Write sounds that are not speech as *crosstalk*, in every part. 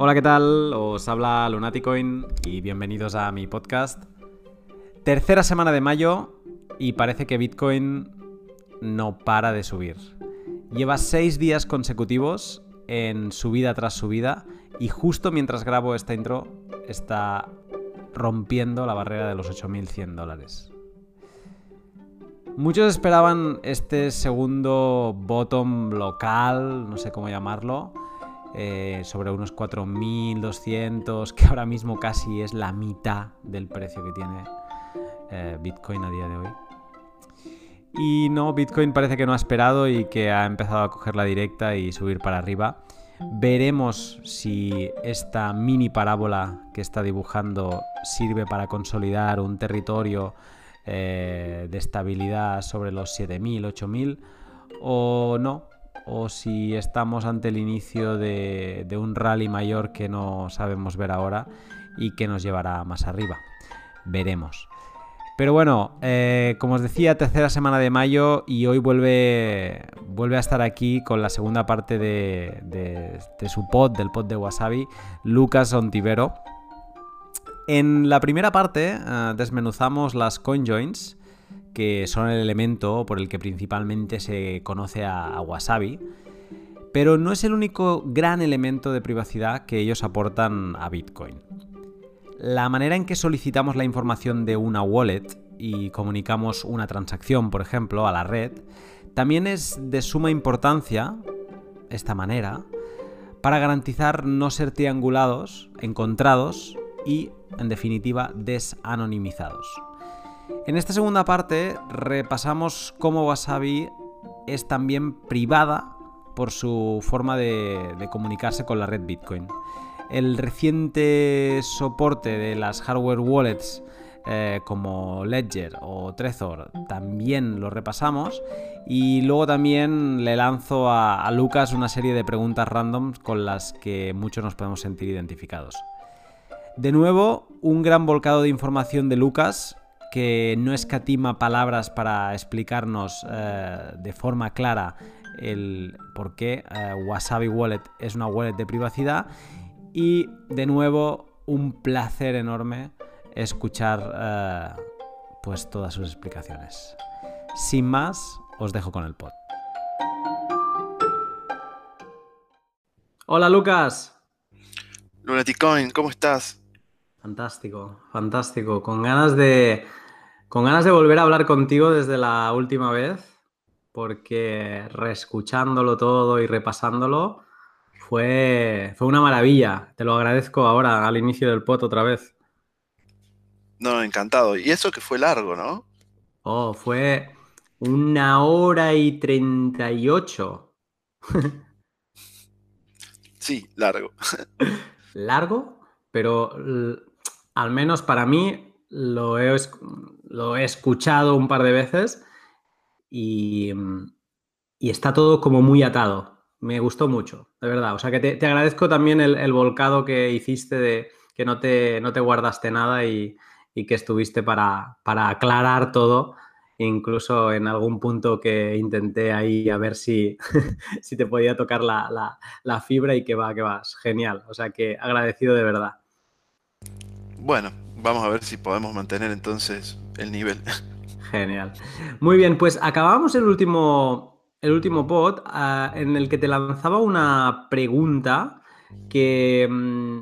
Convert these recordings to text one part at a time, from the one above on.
Hola, ¿qué tal? Os habla Lunaticoin y bienvenidos a mi podcast. Tercera semana de mayo y parece que Bitcoin no para de subir. Lleva seis días consecutivos en subida tras subida y justo mientras grabo esta intro está rompiendo la barrera de los 8.100 dólares. Muchos esperaban este segundo bottom local, no sé cómo llamarlo, eh, sobre unos 4.200, que ahora mismo casi es la mitad del precio que tiene eh, Bitcoin a día de hoy. Y no, Bitcoin parece que no ha esperado y que ha empezado a coger la directa y subir para arriba. Veremos si esta mini parábola que está dibujando sirve para consolidar un territorio eh, de estabilidad sobre los 7000, 8000 o no, o si estamos ante el inicio de, un rally mayor que no sabemos ver ahora y que nos llevará más arriba. Veremos. Pero bueno, eh, como os decía, tercera semana de mayo y hoy vuelve, vuelve a estar aquí con la segunda parte de, su pod, del pod de Wasabi, Lucas Ontivero. En la primera parte eh, desmenuzamos las CoinJoins, que son el elemento por el que principalmente se conoce a, Wasabi, pero no es el único gran elemento de privacidad que ellos aportan a Bitcoin. La manera en que solicitamos la información de una wallet y comunicamos una transacción, por ejemplo, a la red, también es de suma importancia, esta manera, para garantizar no ser triangulados, encontrados y, en definitiva, desanonimizados. En esta segunda parte repasamos cómo Wasabi es también privada por su forma de, comunicarse con la red Bitcoin. El reciente soporte de las hardware wallets eh, como Ledger o Trezor también lo repasamos y luego también le lanzo a, a Lucas una serie de preguntas random con las que muchos nos podemos sentir identificados. De nuevo, un gran volcado de información de Lucas que no escatima palabras para explicarnos eh, de forma clara el por qué eh, Wasabi Wallet es una wallet de privacidad. Y de nuevo, un placer enorme escuchar eh, pues todas sus explicaciones. Sin más, os dejo con el pod. Hola Lucas. Lunaticoin, ¿cómo estás? Fantástico, fantástico. Con ganas de. Con ganas de volver a hablar contigo desde la última vez. Porque reescuchándolo todo y repasándolo. Fue, fue una maravilla. Te lo agradezco ahora, al inicio del pot otra vez. No, encantado. Y eso que fue largo, ¿no? Oh, fue una hora y treinta y ocho. *laughs* sí, largo. *laughs* ¿Largo? Pero al menos para mí, lo he, lo he escuchado un par de veces y, está todo como muy atado. Me gustó mucho, de verdad. O sea que te, agradezco también el, volcado que hiciste de que no te, no te guardaste nada y, que estuviste para, aclarar todo incluso en algún punto que intenté ahí a ver si, *laughs* si te podía tocar la, la, fibra y que va, que vas. Genial. O sea que agradecido de verdad. Bueno, vamos a ver si podemos mantener entonces el nivel. *laughs* Genial. Muy bien, pues acabamos el último, el último pod ah, en el que te lanzaba una pregunta que, mm,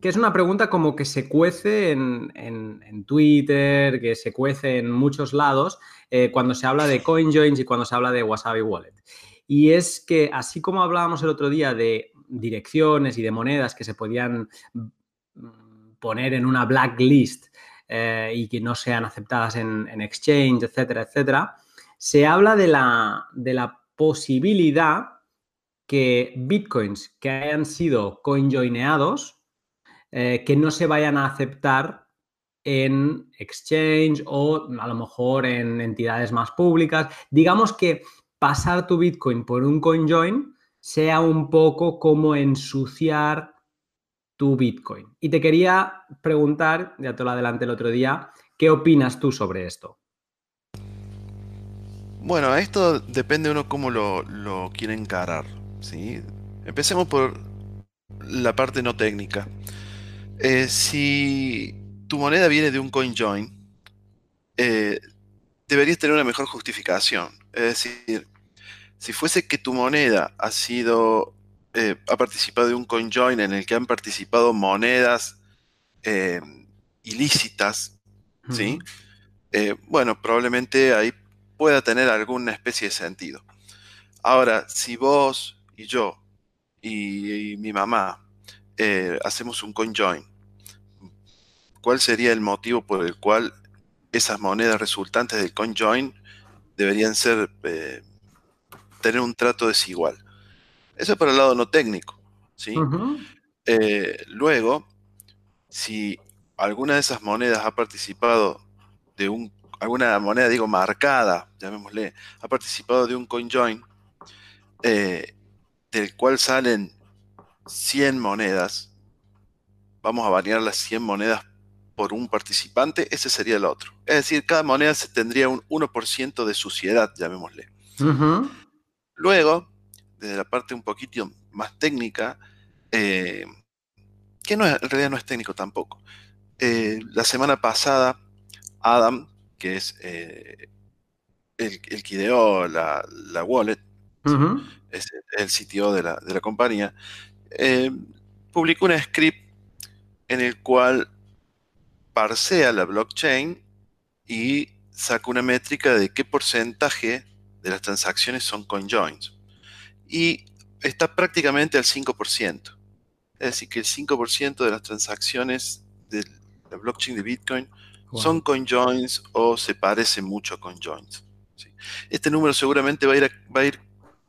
que, es una pregunta como que se cuece en, Twitter, que se cuece en muchos lados eh, cuando se habla de CoinJoins y cuando se habla de Wasabi Wallet. Y es que así como hablábamos el otro día de direcciones y de monedas que se podían poner en una blacklist eh, y que no sean aceptadas en, exchange, etcétera, etcétera, se habla de la, de la posibilidad que bitcoins que hayan sido coinjoineados, eh, que no se vayan a aceptar en exchange o a lo mejor en entidades más públicas. Digamos que pasar tu bitcoin por un coinjoin sea un poco como ensuciar tu Bitcoin. Y te quería preguntar, ya te lo adelanté el otro día, ¿qué opinas tú sobre esto? Bueno, esto depende de uno cómo lo, lo quiere encarar. ¿sí? Empecemos por la parte no técnica. Eh, si tu moneda viene de un CoinJoin, eh, deberías tener una mejor justificación. Es decir, si fuese que tu moneda ha sido, eh, ha participado de un CoinJoin en el que han participado monedas ilícitas, ¿sí? bueno, probablemente ahí pueda tener alguna especie de sentido. Ahora, si vos y yo y, mi mamá eh, hacemos un conjoin, ¿cuál sería el motivo por el cual esas monedas resultantes del conjoin deberían ser eh, tener un trato desigual? Eso es por el lado no técnico. ¿sí? Eh, luego, si alguna de esas monedas ha participado de un, alguna moneda, digo, marcada, llamémosle, ha participado de un conjoin, eh, del cual salen 100 monedas, vamos a variar las 100 monedas por un participante, ese sería el otro. Es decir, cada moneda se tendría un 1% de suciedad, llamémosle. Luego, desde la parte un poquito más técnica, eh, que no en realidad no es técnico tampoco. Eh, la semana pasada, Adam, que es el, el, que ideó la, la wallet, es el sitio de la, compañía, eh, publicó un script en el cual parsea la blockchain y saca una métrica de qué porcentaje de las transacciones son conjoins. Y está prácticamente al 5%. Es decir, que el 5% de las transacciones de la blockchain de Bitcoin son conjoins o se parecen mucho a conjoins. Este número seguramente va a ir, va a ir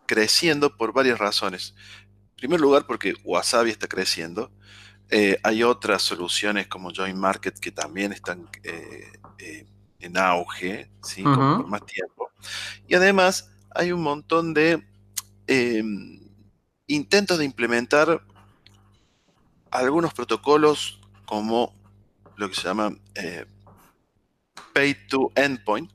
creciendo por varias razones. En primer lugar, porque Wasabi está creciendo. Eh, hay otras soluciones como Join Market que también están eh, eh, en auge, ¿sí? por más tiempo. Y además hay un montón de em, intentos de implementar algunos protocolos como lo que se llama Pay to Endpoint,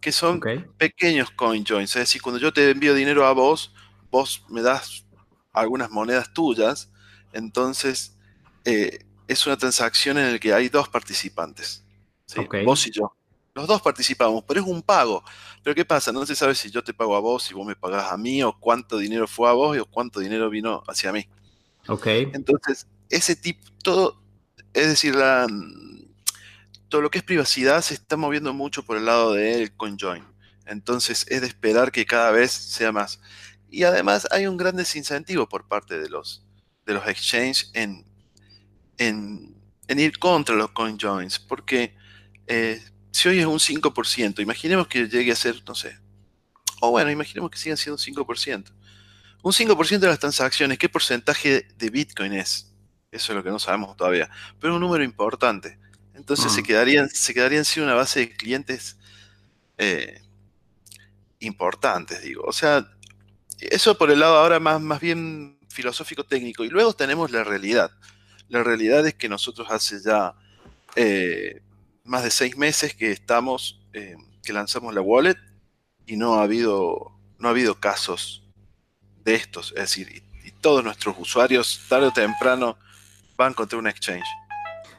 que son pequeños coin joins. Es decir, cuando yo te envío dinero a vos, vos me das algunas monedas tuyas, entonces eh, es una transacción en la que hay dos participantes. Vos y yo. Los dos participamos, pero es un pago. Pero ¿qué pasa? No se sabe si yo te pago a vos, si vos me pagás a mí, o cuánto dinero fue a vos, o cuánto dinero vino hacia mí. Ok. Entonces, ese tipo, todo, es decir, la, todo lo que es privacidad se está moviendo mucho por el lado del conjoin. Entonces es de esperar que cada vez sea más. Y además hay un gran desincentivo por parte de los, de los exchanges en, en, ir contra los conjoins. Porque eh, si hoy es un 5%, imaginemos que llegue a ser, no sé, o bueno, imaginemos que sigan siendo un 5%. Un 5% de las transacciones, ¿qué porcentaje de Bitcoin es? Eso es lo que no sabemos todavía. Pero es un número importante. Entonces se, mm. quedarían, se quedarían sin una base de clientes eh, importantes, digo. O sea, eso por el lado ahora más, más bien filosófico técnico. Y luego tenemos la realidad. La realidad es que nosotros hace ya eh, más de seis meses que estamos, eh, que lanzamos la wallet y no ha habido, no ha habido casos de estos. Es decir, y todos nuestros usuarios tarde o temprano van contra un exchange.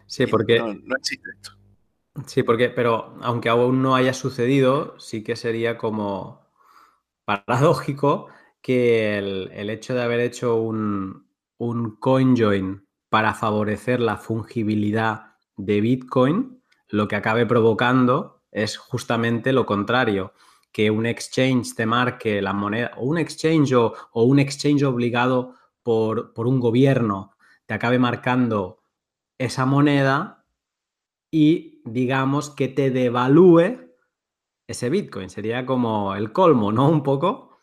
Sí, porque... No, existe esto. Sí, porque, pero aunque aún no haya sucedido, sí que sería como paradójico que el, hecho de haber hecho un, un CoinJoin para favorecer la fungibilidad de Bitcoin, lo que acabe provocando es justamente lo contrario, que un exchange te marque la moneda, o un exchange o, un exchange obligado por, por, un gobierno te acabe marcando esa moneda y digamos que te devalúe ese Bitcoin. Sería como el colmo, ¿no? Un poco.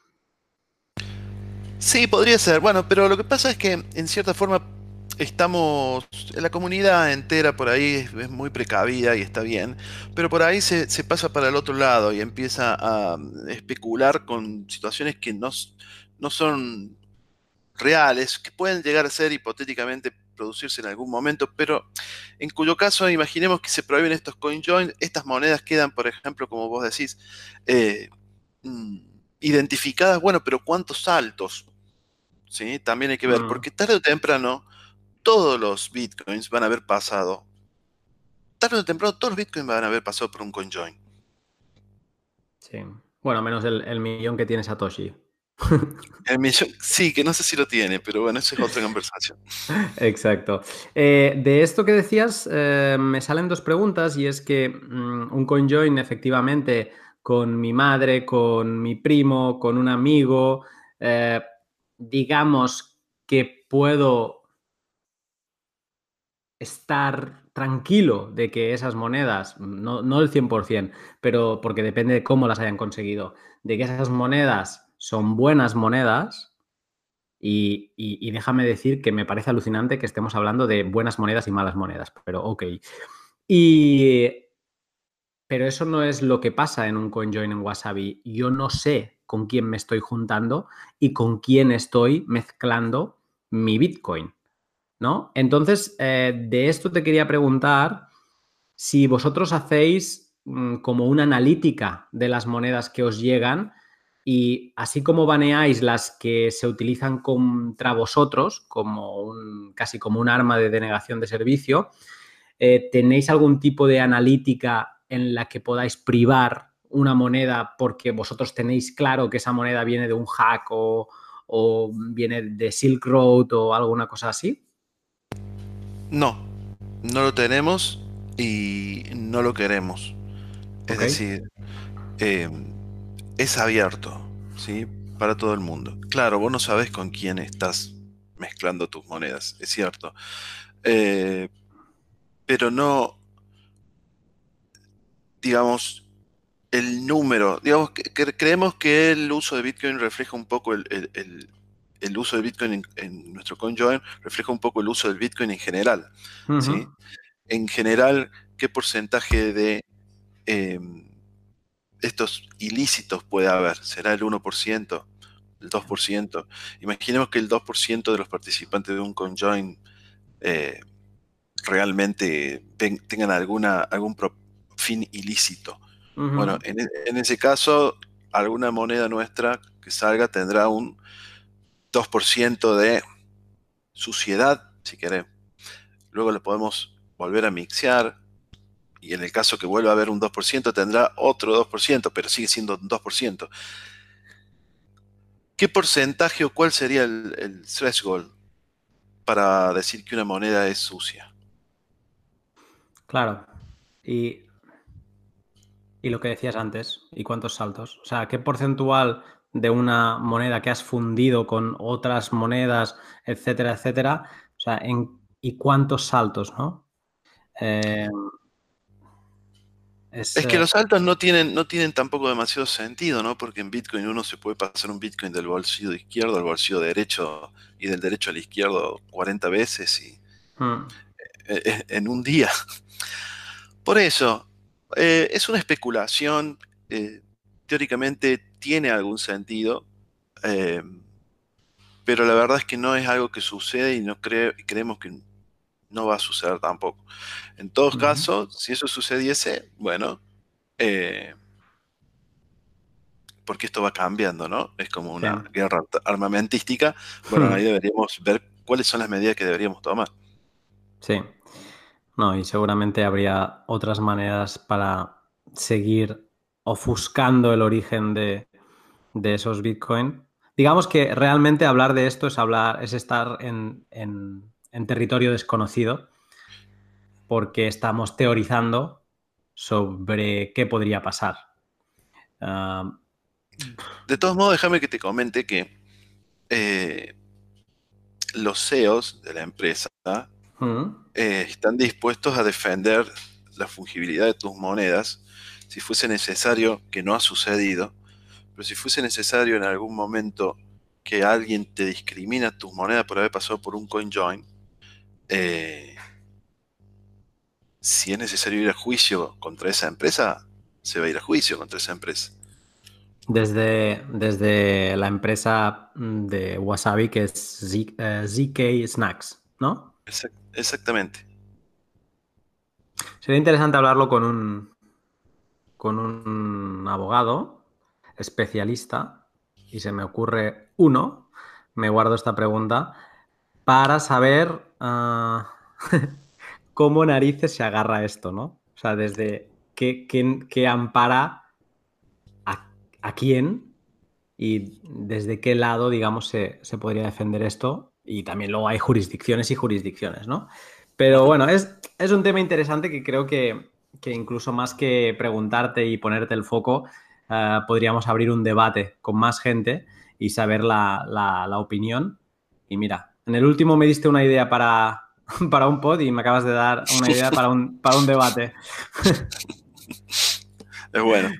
Sí, podría ser. Bueno, pero lo que pasa es que en cierta forma estamos, la comunidad entera por ahí es, muy precavida y está bien, pero por ahí se, pasa para el otro lado y empieza a especular con situaciones que no, no son reales, que pueden llegar a ser hipotéticamente producirse en algún momento, pero en cuyo caso imaginemos que se prohíben estos CoinJoin, estas monedas quedan, por ejemplo, como vos decís, eh, mm, identificadas, bueno, pero ¿cuántos saltos? ¿sí? También hay que ver, mm. porque tarde o temprano todos los bitcoins van a haber pasado. Tarde o temprano todos los bitcoins van a haber pasado por un CoinJoin. Sí. Bueno, menos el, millón que tiene Satoshi. El millón, sí, que no sé si lo tiene, pero bueno, esa es otra conversación. *laughs* Exacto. Eh, de esto que decías, eh, me salen dos preguntas y es que mm, un CoinJoin efectivamente con mi madre, con mi primo, con un amigo, eh, digamos que puedo estar tranquilo de que esas monedas, no, no el 100%, pero porque depende de cómo las hayan conseguido, de que esas monedas son buenas monedas, y, y, déjame decir que me parece alucinante que estemos hablando de buenas monedas y malas monedas, pero ok. Y pero eso no es lo que pasa en un CoinJoin en Wasabi. Yo no sé con quién me estoy juntando y con quién estoy mezclando mi Bitcoin, Entonces, eh, de esto te quería preguntar si vosotros hacéis mm, como una analítica de las monedas que os llegan y así como baneáis las que se utilizan contra vosotros, como un, casi como un arma de denegación de servicio, eh, ¿tenéis algún tipo de analítica en la que podáis privar una moneda porque vosotros tenéis claro que esa moneda viene de un hack o, viene de Silk Road o alguna cosa así? No, no lo tenemos y no lo queremos. Es decir, em, es abierto, ¿sí? Para todo el mundo. Claro, vos no sabes con quién estás mezclando tus monedas, es cierto. Eh, pero no, digamos, el número. Digamos, que, creemos que el uso de Bitcoin refleja un poco el, uso de Bitcoin en, nuestro CoinJoin, refleja un poco el uso del Bitcoin en general. ¿sí? En general, ¿qué porcentaje de em, estos ilícitos puede haber? ¿Será el 1%? ¿El 2%? Imaginemos que el 2% de los participantes de un CoinJoin eh, realmente tengan alguna, algún propósito fin ilícito. Bueno, en, ese caso, alguna moneda nuestra que salga tendrá un 2% de suciedad, si queremos. Luego le podemos volver a mixear y en el caso que vuelva a haber un 2% tendrá otro 2%, pero sigue siendo un 2%. ¿Qué porcentaje o cuál sería el, el threshold para decir que una moneda es sucia? Claro. Y y lo que decías antes, ¿y cuántos saltos? O sea, ¿qué porcentual de una moneda que has fundido con otras monedas, etcétera, etcétera? O sea, ¿y cuántos saltos, no? Eh, es, que los saltos no tienen, no tienen tampoco demasiado sentido, ¿no? Porque en Bitcoin uno se puede pasar un Bitcoin del bolsillo izquierdo al bolsillo derecho y del derecho al izquierdo 40 veces y hmm. e, e, en un día. Por eso, eh, es una especulación, eh, teóricamente tiene algún sentido, eh, pero la verdad es que no es algo que sucede y no creemos que no va a suceder tampoco. En todo caso, si eso sucediese, bueno, porque esto va cambiando, ¿no? Es como una guerra armamentística. Bueno, hmm. *laughs* ahí deberíamos ver cuáles son las medidas que deberíamos tomar. Sí. No, y seguramente habría otras maneras para seguir ofuscando el origen de, esos Bitcoin. Digamos que realmente hablar de esto es hablar, es estar en, territorio desconocido, porque estamos teorizando sobre qué podría pasar. Ah, de todos modos, déjame que te comente que eh, los CEOs de la empresa eh, están dispuestos a defender la fungibilidad de tus monedas si fuese necesario, que no ha sucedido, pero si fuese necesario en algún momento que alguien te discrimina tus monedas por haber pasado por un CoinJoin, eh, si es necesario ir a juicio contra esa empresa, se va a ir a juicio contra esa empresa. Desde, desde la empresa de Wasabi, que es ZK eh, Snacks, ¿no? exactamente. Sería interesante hablarlo con un, con un abogado especialista y se me ocurre uno. me guardo esta pregunta, para saber ah, *laughs* cómo narices se agarra esto, ¿no? O sea, desde qué, ampara a, quién y desde qué lado, digamos, se, podría defender esto. Y también luego hay jurisdicciones y jurisdicciones, ¿no? Pero bueno, es, es un tema interesante que creo que, incluso más que preguntarte y ponerte el foco, ah, podríamos abrir un debate con más gente y saber la, la opinión. Y mira, en el último me diste una idea para, *laughs* para un pod y me acabas de dar una idea para un, para un debate. *laughs* Es bueno.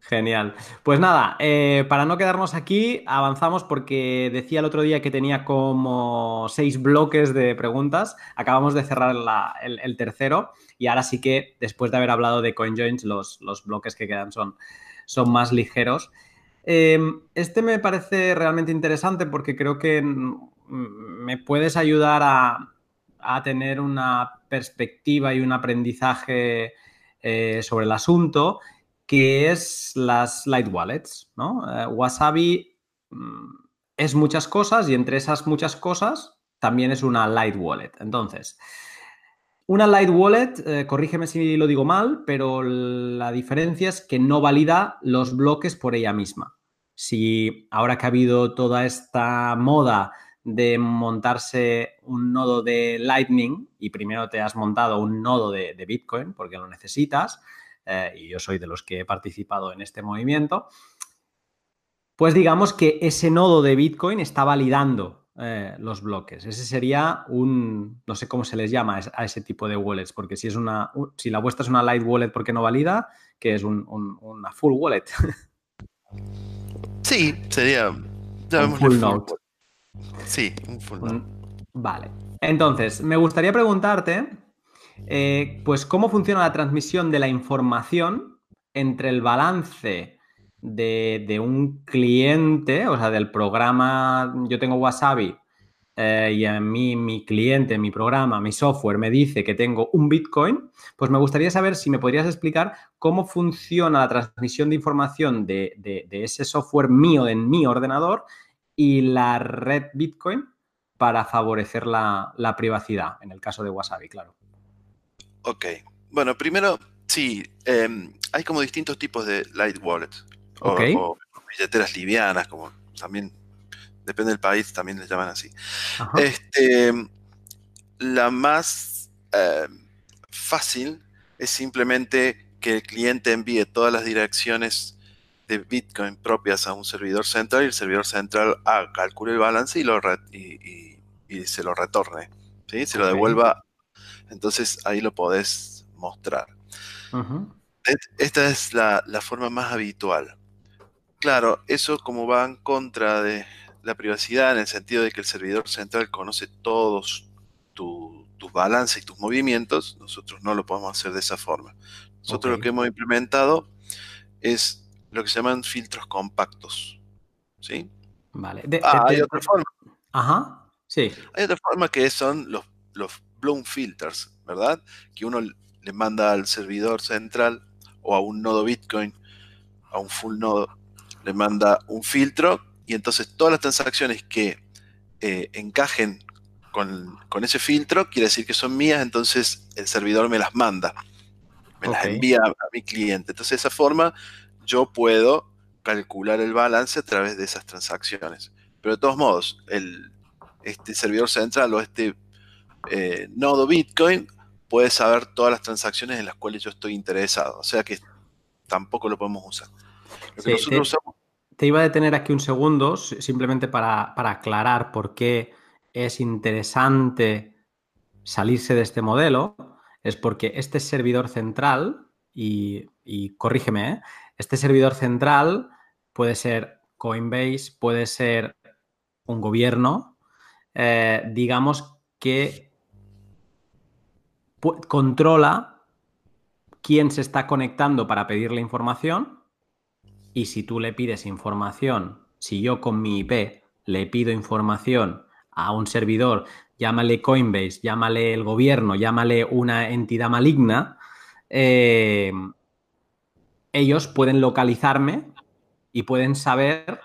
Genial. Pues nada, eh, para no quedarnos aquí, avanzamos porque decía el otro día que tenía como seis bloques de preguntas. Acabamos de cerrar el, tercero y ahora sí que, después de haber hablado de CoinJoins, los, los bloques que quedan son, son más ligeros. Eh, este me parece realmente interesante porque creo que me puedes ayudar a, tener una perspectiva y un aprendizaje eh, sobre el asunto, que es las light wallets. ¿no? Eh, Wasabi mm, es muchas cosas y entre esas muchas cosas también es una light wallet. Entonces, una light wallet, eh, corrígeme si lo digo mal, pero la diferencia es que no valida los bloques por ella misma. Si ahora que ha habido toda esta moda de montarse un nodo de Lightning y primero te has montado un nodo de, Bitcoin porque lo necesitas, eh, y yo soy de los que he participado en este movimiento, pues digamos que ese nodo de Bitcoin está validando eh, los bloques. Ese sería un, no sé cómo se les llama a ese tipo de wallets, porque si es una, si la vuestra es una light wallet porque no valida, que es una full wallet. Sí, sería un full node. Sí, un full node. Vale. Entonces, me gustaría preguntarte, eh, pues, cómo funciona la transmisión de la información entre el balance de, un cliente, o sea, del programa, yo tengo Wasabi, eh, y a mí mi cliente, mi programa, mi software me dice que tengo un Bitcoin, pues me gustaría saber si me podrías explicar cómo funciona la transmisión de información de, ese software mío en mi ordenador y la red Bitcoin para favorecer la, privacidad, en el caso de Wasabi, claro. Ok. Bueno, primero, sí, em, hay como distintos tipos de light wallets. O, billeteras livianas, como también, depende del país, también les llaman así. Este, la más em, fácil es simplemente que el cliente envíe todas las direcciones de Bitcoin propias a un servidor central y el servidor central ah, calcule el balance y, lo y, se lo retorne, ¿sí? se lo devuelva. Entonces ahí lo podés mostrar. Esta es la, forma más habitual. Claro, eso como va en contra de la privacidad en el sentido de que el servidor central conoce todos tus balances y tus movimientos, nosotros no lo podemos hacer de esa forma. Nosotros lo que hemos implementado es lo que se llaman filtros compactos. ¿Sí? Vale. ah, hay otra forma. Ajá. Sí. Hay otra forma que son los, los bloom filters, ¿verdad? Que uno le manda al servidor central o a un nodo Bitcoin, a un full nodo, le manda un filtro y entonces todas las transacciones que eh, encajen con, ese filtro, quiere decir que son mías, entonces el servidor me las manda, me las envía a, a mi cliente. Entonces de esa forma yo puedo calcular el balance a través de esas transacciones. Pero de todos modos, el, este servidor central o este eh, nodo Bitcoin puede saber todas las transacciones en las cuales yo estoy interesado. O sea que tampoco lo podemos usar. te, iba a detener aquí un segundo, simplemente para, aclarar por qué es interesante salirse de este modelo. Es porque este servidor central, y, y corrígeme, ¿eh? Este servidor central puede ser Coinbase, puede ser un gobierno, eh, digamos que controla quién se está conectando para pedirle información y si tú le pides información, si yo con mi IP le pido información a un servidor, llámale Coinbase, llámale el gobierno, llámale una entidad maligna, eh, ellos pueden localizarme y pueden saber,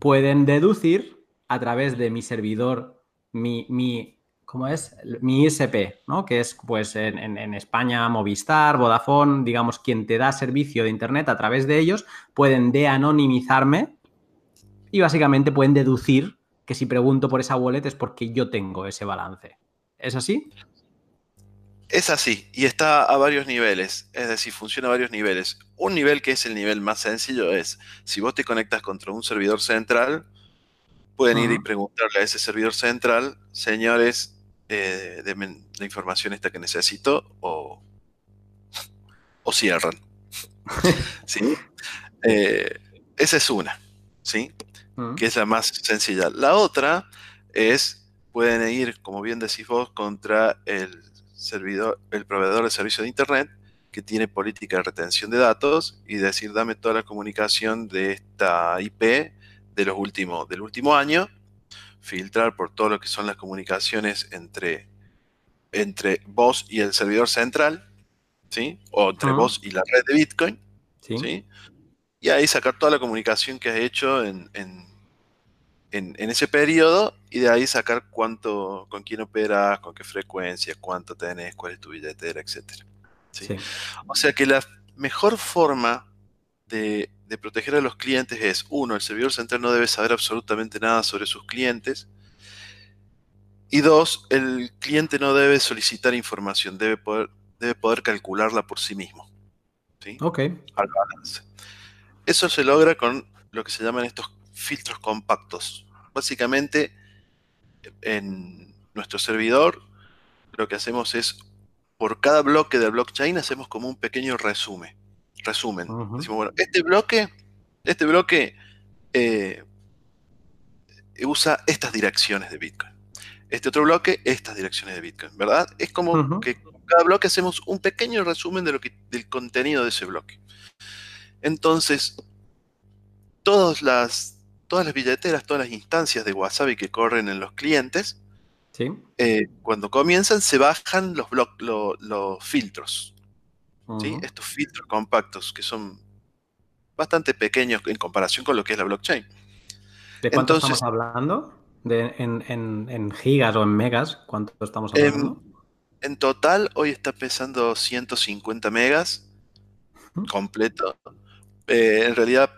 pueden deducir a través de mi servidor, mi, mi ¿cómo es? Mi ISP, ¿no? Que es, pues, en, España, Movistar, Vodafone, digamos, quien te da servicio de Internet a través de ellos, pueden de-anonimizarme y básicamente pueden deducir que si pregunto por esa wallet es porque yo tengo ese balance. ¿Es así? Es así, y está a varios niveles, es decir, funciona a varios niveles. Un nivel que es el nivel más sencillo es, si vos te conectas contra un servidor central, pueden ir y preguntarle a ese servidor central, señores, eh, la información esta que necesito o, o cierran. *laughs* ¿Sí? Eh, esa es una, ¿sí? Que es la más sencilla. La otra es, pueden ir, como bien decís vos, contra el servidor, el proveedor de servicio de Internet que tiene política de retención de datos y decir, dame toda la comunicación de esta IP de los últimos, del último año, filtrar por todo lo que son las comunicaciones entre, entre vos y el servidor central, ¿sí? O entre vos y la red de Bitcoin, ¿sí? Y ahí sacar toda la comunicación que has hecho en en, ese periodo y de ahí sacar cuánto, con quién operas, con qué frecuencia, cuánto tenés, cuál es tu billetera, etc. O sea que la mejor forma de, proteger a los clientes es, uno, el servidor central no debe saber absolutamente nada sobre sus clientes. Y dos, el cliente no debe solicitar información, debe poder, debe poder calcularla por sí mismo. ¿sí? Ok. Al balance. Eso se logra con lo que se llaman estos filtros compactos. Básicamente, en nuestro servidor, lo que hacemos es, por cada bloque del blockchain, hacemos como un pequeño resumen. Resumen. Decimos, bueno, este bloque, este bloque eh, usa estas direcciones de Bitcoin. Este otro bloque, estas direcciones de Bitcoin, ¿verdad? Es como que cada bloque hacemos un pequeño resumen de lo que, del contenido de ese bloque. Entonces, todas las todas las billeteras, todas las instancias de Wasabi que corren en los clientes, eh, cuando comienzan se bajan los, los filtros. Estos filtros compactos que son bastante pequeños en comparación con lo que es la blockchain. ¿De cuánto estamos hablando? en, gigas o en megas? ¿Cuánto estamos hablando? En, total, hoy está pesando 150 megas completo. Eh, en realidad,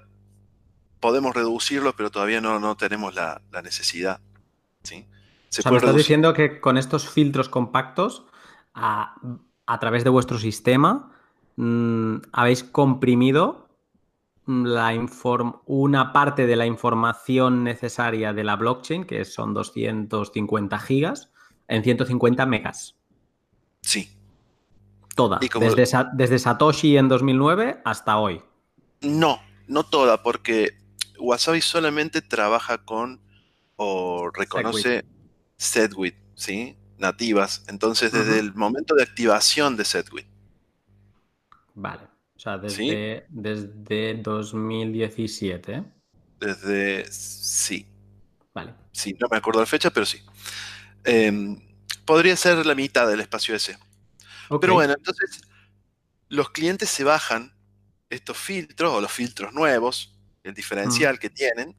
podemos reducirlo, pero todavía no, no tenemos la, necesidad. ¿sí? Se me estás diciendo que con estos filtros compactos, a, través de vuestro sistema, mm, habéis comprimido la una parte de la información necesaria de la blockchain, que son 250 gigas, en 150 megas. Sí. Toda. Desde, desde Satoshi en 2009 hasta hoy. No, no toda, porque Wasabi solamente trabaja con o reconoce SetWit, ¿sí? Nativas. Entonces, desde el momento de activación de SetWit. Vale. O sea, desde, desde 2017. Desde. Sí. Vale. Sí, no me acuerdo la fecha, pero sí. Em, podría ser la mitad del espacio ese. Pero bueno, entonces los clientes se bajan estos filtros o los filtros nuevos el diferencial que tienen.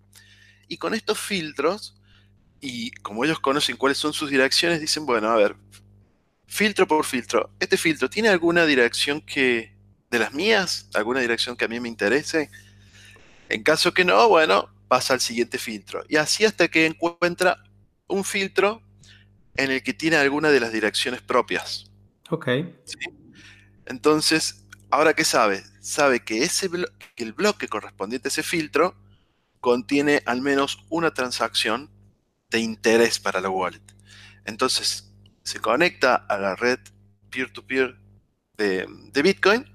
Y con estos filtros, y como ellos conocen cuáles son sus direcciones, dicen, bueno, a ver, filtro por filtro. ¿Este filtro tiene alguna dirección que, de las mías, alguna dirección que a mí me interese? En caso que no, bueno, pasa al siguiente filtro. Y así hasta que encuentra un filtro en el que tiene alguna de las direcciones propias. Ok. Entonces, ahora qué sabe? Sabe que ese, que el bloque correspondiente a ese filtro contiene al menos una transacción de interés para la wallet. Entonces, se conecta a la red peer-to-peer de, Bitcoin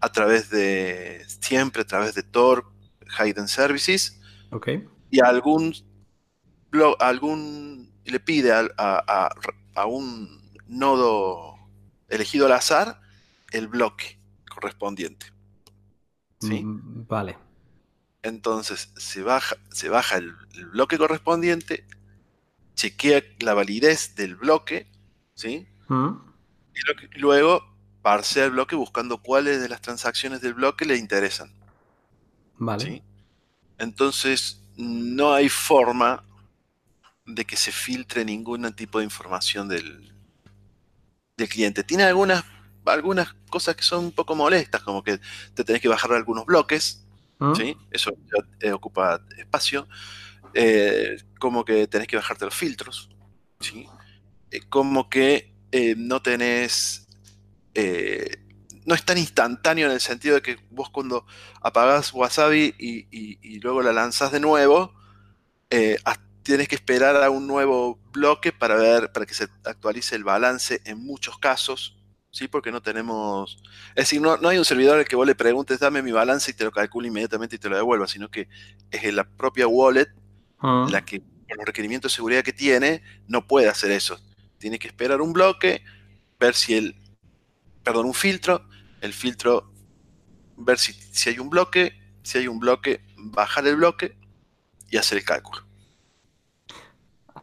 a través de, siempre a través de Tor, Hidden Services. Y algún, algún le pide a, a un nodo elegido al azar el bloque correspondiente. ¿sí? Mm, vale. Entonces se baja, se baja el, bloque correspondiente, chequea la validez del bloque, ¿sí? Mm. Y luego parsea el bloque buscando cuáles de las transacciones del bloque le interesan. Vale. Entonces no hay forma de que se filtre ningún tipo de información del, del cliente. Tiene algunas, algunas cosas que son un poco molestas, como que te tenés que bajar algunos bloques, ¿Ah? ¿sí? Eso ya, ocupa espacio. Eh, como que tenés que bajarte los filtros, ¿sí? Eh, como que eh, no tenés... no es tan instantáneo en el sentido de que vos cuando apagás Wasabi y, luego la lanzás de nuevo, tienes que esperar a un nuevo bloque para ver, para que se actualice el balance en muchos casos, ¿sí? Porque no tenemos. Es decir, no, hay un servidor al que vos le preguntes, dame mi balance y te lo calcula inmediatamente y te lo devuelva, sino que es la propia wallet ah. la que, con los requerimientos de seguridad que tiene, no puede hacer eso. Tiene que esperar un bloque, ver si el. Perdón, un filtro, el filtro, ver si, si hay un bloque, si hay un bloque, bajar el bloque y hacer el cálculo.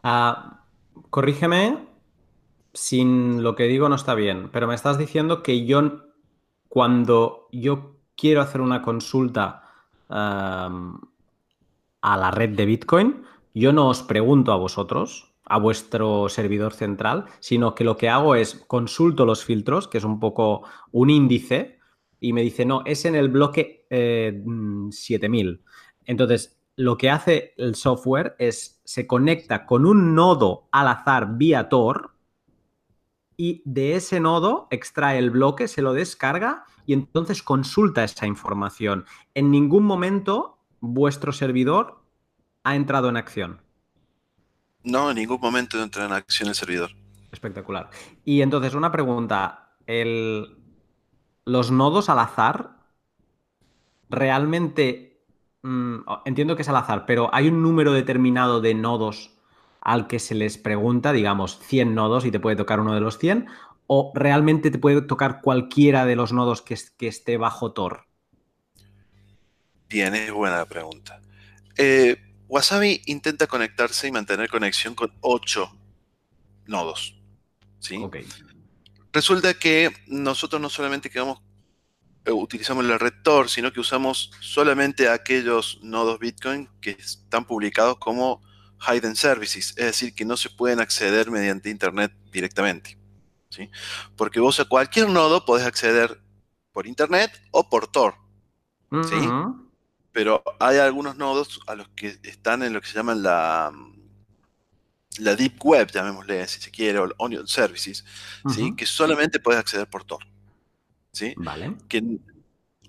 Ah, corrígeme sin lo que digo no está bien, pero me estás diciendo que yo, cuando yo quiero hacer una consulta a la red de Bitcoin, yo no os pregunto a vosotros, a vuestro servidor central, sino que lo que hago es consulto los filtros, que es un poco un índice, y me dice, no, es en el bloque 7000. Eh, Entonces, lo que hace el software es se conecta con un nodo al azar vía Tor y de ese nodo extrae el bloque, se lo descarga y entonces consulta esa información. En ningún momento vuestro servidor ha entrado en acción. No, en ningún momento entra en acción el servidor. Espectacular. Y entonces una pregunta, ¿los nodos al azar realmente Mm, entiendo que es al azar, pero hay un número determinado de nodos al que se les pregunta, digamos, 100 nodos y te puede tocar uno de los 100, o realmente te puede tocar cualquiera de los nodos que, esté bajo Tor? Bien, es buena pregunta. Eh, Wasabi intenta conectarse y mantener conexión con 8 nodos. ¿sí? Resulta que nosotros no solamente quedamos eh, utilizamos la red Tor, sino que usamos solamente aquellos nodos Bitcoin que están publicados como hidden services, es decir, que no se pueden acceder mediante Internet directamente. ¿sí? Porque vos a cualquier nodo podés acceder por Internet o por Tor. ¿sí? Pero hay algunos nodos a los que están en lo que se llaman la, la Deep Web, llamémosle si se quiere, o Onion Services, ¿sí? que solamente puedes acceder por Tor. ¿sí? Vale. Que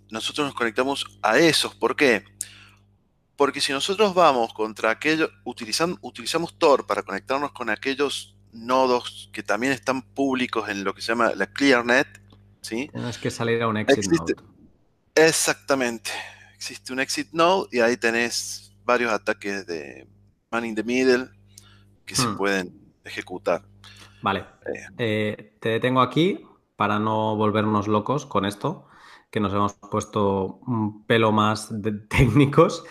nosotros nos conectamos a esos. ¿Por qué? Porque si nosotros vamos contra aquellos, utilizamos, utilizamos Tor para conectarnos con aquellos nodos que también están públicos en lo que se llama la ClearNet, ¿sí? Tienes que salir a un exit node. Exactamente. Existe un exit node y ahí tenés varios ataques de man in the middle que se hmm. pueden ejecutar. Vale. Eh. Eh, te detengo aquí para no volvernos locos con esto, que nos hemos puesto un pelo más *laughs* técnicos.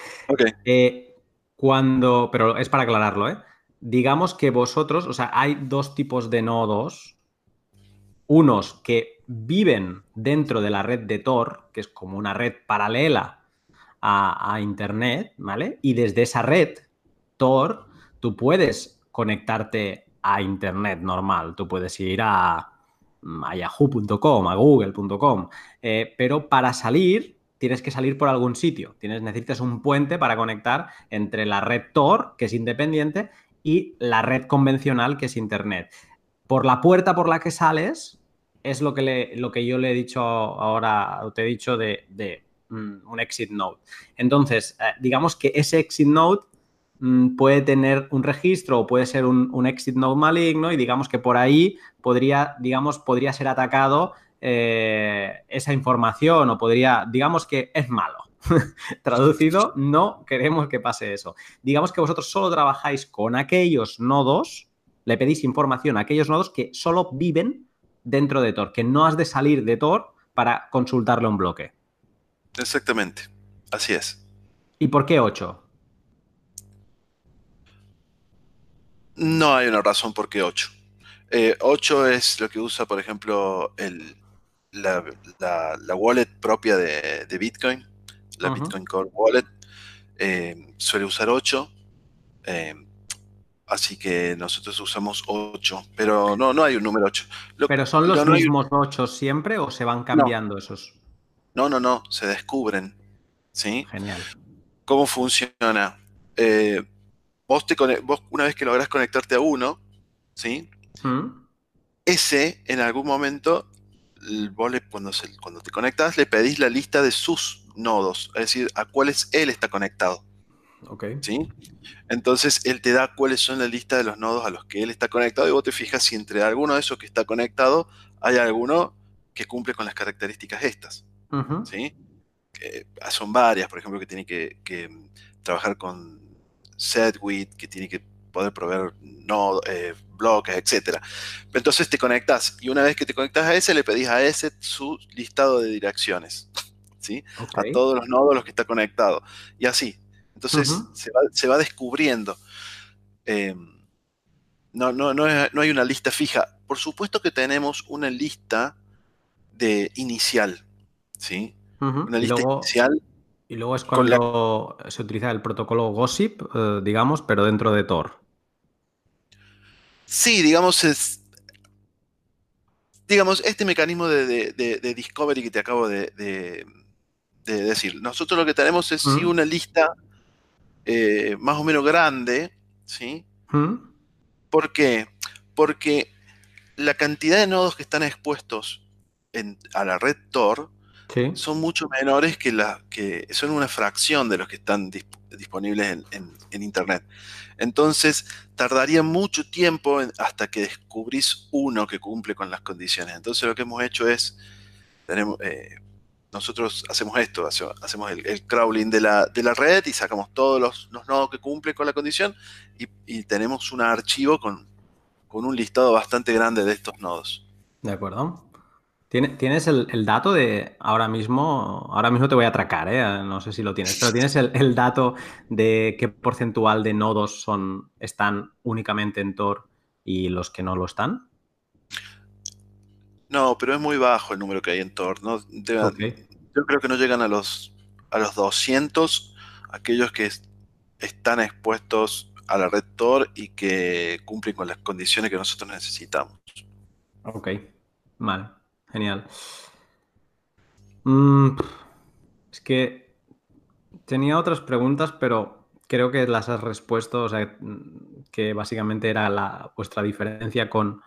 Eh, cuando, pero es para aclararlo, ¿eh? Digamos que vosotros, o sea, hay dos tipos de nodos. Unos que viven dentro de la red de Tor, que es como una red paralela a, Internet, ¿vale? Y desde esa red, Tor, tú puedes conectarte a Internet normal. Tú puedes ir a, yahoo.com, a google.com, eh, pero para salir tienes que salir por algún sitio. Tienes, necesitas un puente para conectar entre la red Tor, que es independiente, y la red convencional, que es Internet. Por la puerta por la que sales es lo que, lo que yo le he dicho ahora, te he dicho de, un exit node. Entonces, eh, digamos que ese exit node Mm, puede tener un registro o puede ser un, exit node maligno y digamos que por ahí podría, digamos, podría ser atacado eh, esa información o podría, digamos que es malo. *laughs* Traducido, no queremos que pase eso. Digamos que vosotros solo trabajáis con aquellos nodos, le pedís información a aquellos nodos que solo viven dentro de Tor, que no has de salir de Tor para consultarle un bloque. Exactamente, así es. ¿Y por qué 8? No hay una razón por qué 8. 8 eh, es lo que usa, por ejemplo, el, la, wallet propia de, Bitcoin, la Bitcoin Core Wallet. Eh, suele usar 8. Eh, Así que nosotros usamos 8, pero no, no hay un número 8. ¿Pero son los mismos 8 siempre o se van cambiando esos? No, no, no, se descubren. ¿Sí? Genial. ¿Cómo funciona? Eh, vos, te vos una vez que lográs conectarte a uno, ¿sí? ¿Mm? Ese, en algún momento, vos cuando, cuando te conectas, le pedís la lista de sus nodos, es decir, a cuáles él está conectado. Ok. ¿Sí? Entonces él te da cuáles son la lista de los nodos a los que él está conectado y vos te fijas si entre alguno de esos que está conectado hay alguno que cumple con las características estas. ¿Sí? son varias, por ejemplo, que tiene que, trabajar con SetWit, que tiene que poder proveer nodos, eh, bloques, etc. Entonces te conectas y una vez que te conectas a ese, le pedís a ese su listado de direcciones. *laughs* ¿sí? A todos los nodos a los que está conectado. Y así, entonces se, va, descubriendo. Em, no, no, no, hay una lista fija. Por supuesto que tenemos una lista de inicial, ¿sí? Una lista inicial. Y luego es cuando se utiliza el protocolo Gossip, eh, digamos, pero dentro de Tor. Sí, digamos, es. Digamos, este mecanismo de, discovery que te acabo de, decir. Nosotros lo que tenemos es sí una lista eh, más o menos grande, ¿sí? ¿Mm? ¿Por qué? Porque la cantidad de nodos que están expuestos a la red Tor son mucho menores que la que son una fracción de los que están disponibles en, Internet. Entonces, tardaría mucho tiempo hasta que descubrís uno que cumple con las condiciones. Entonces, lo que hemos hecho es, tenemos, eh, nosotros hacemos esto, hacemos el, crawling de la, de la, red y sacamos todos los, nodos que cumplen con la condición y, tenemos un archivo con, un listado bastante grande de estos nodos. De acuerdo. ¿Tienes el, dato de ahora mismo? Ahora mismo te voy a atracar, ¿eh? no sé si lo tienes, pero ¿tienes el, dato de qué porcentual de nodos son, están únicamente en Tor y los que no lo están? No, pero es muy bajo el número que hay en Tor. ¿no? Yo creo que no llegan a los, a los 200 aquellos que están expuestos a la red Tor y que cumplen con las condiciones que nosotros necesitamos. Ok, vale, genial. Mm, es que tenía otras preguntas, pero creo que las has respuesto, o sea, que básicamente era la, vuestra diferencia con,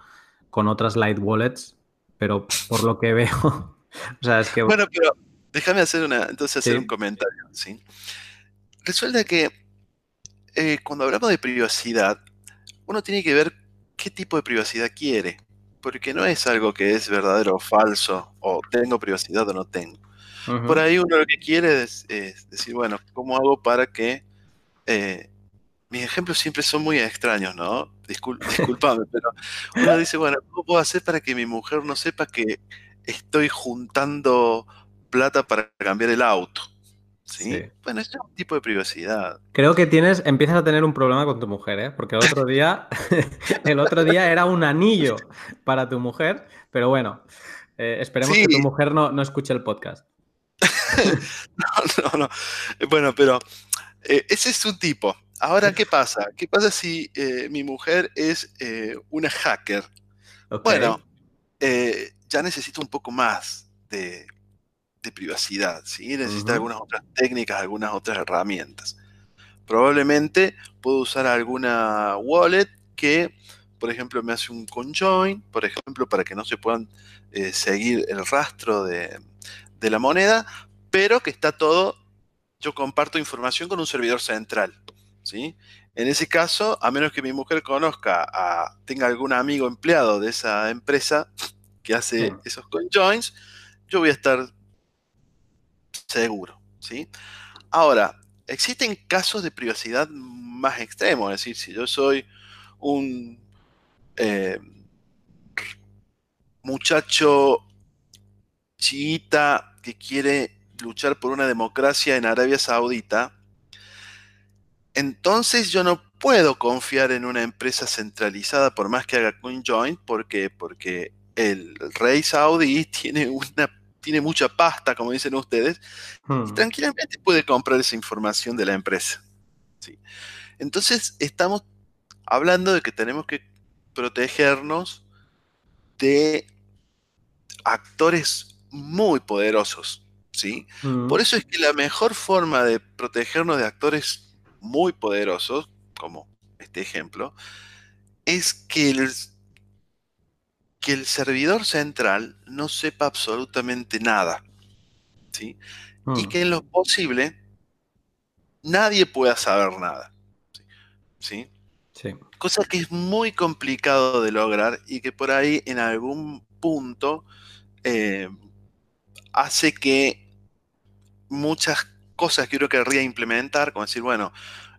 con otras Light Wallets pero por lo que *laughs* veo, o sea, es que... Bueno, pero déjame hacer una, entonces hacer un comentario, ¿sí? Resulta que eh, cuando hablamos de privacidad, uno tiene que ver qué tipo de privacidad quiere, porque no es algo que es verdadero o falso, o tengo privacidad o no tengo. Por ahí uno lo que quiere es, decir, bueno, ¿cómo hago para que eh, mis ejemplos siempre son muy extraños, ¿no? Discul *laughs* disculpame, pero uno dice, bueno, ¿cómo puedo hacer para que mi mujer no sepa que estoy juntando plata para cambiar el auto? ¿Sí? Bueno, es un tipo de privacidad. Creo que tienes, empiezas a tener un problema con tu mujer, ¿eh? Porque el otro día, *laughs* el otro día era un anillo para tu mujer, pero bueno, eh, esperemos que tu mujer no, no escuche el podcast. *laughs* no, no, no. Bueno, pero eh, ese es un tipo. Ahora, ¿qué pasa? ¿Qué pasa si eh, mi mujer es una hacker? Bueno, ya necesita un poco más de, privacidad, ¿sí? Necesita algunas otras técnicas, algunas otras herramientas. Probablemente puedo usar alguna wallet que, por ejemplo, me hace un conjoin, por ejemplo, para que no se puedan seguir el rastro de, de la moneda, pero que está todo, yo comparto información con un servidor central. ¿sí? En ese caso, a menos que mi mujer conozca, a, tenga algún amigo empleado de esa empresa que hace esos conjoins, yo voy a estar seguro, ¿sí? Ahora, existen casos de privacidad más extremos, es decir, si yo soy un eh, muchacho chiita que quiere luchar por una democracia en Arabia Saudita, entonces yo no puedo confiar en una empresa centralizada por más que haga CoinJoin, ¿por qué? Porque el rey saudí *laughs* tiene, una, tiene mucha pasta, como dicen ustedes, y hmm. tranquilamente puede comprar esa información de la empresa. ¿sí? Entonces estamos hablando de que tenemos que protegernos de actores muy poderosos, ¿sí? Mm. Por eso es que la mejor forma de protegernos de actores muy poderosos, como este ejemplo, es que el, que el servidor central no sepa absolutamente nada, ¿sí? Y Mm. que en lo posible nadie pueda saber nada, ¿sí? Sí. Cosa que es muy complicado de lograr y que por ahí en algún punto eh, hace que muchas cosas que uno querría implementar, como decir, bueno,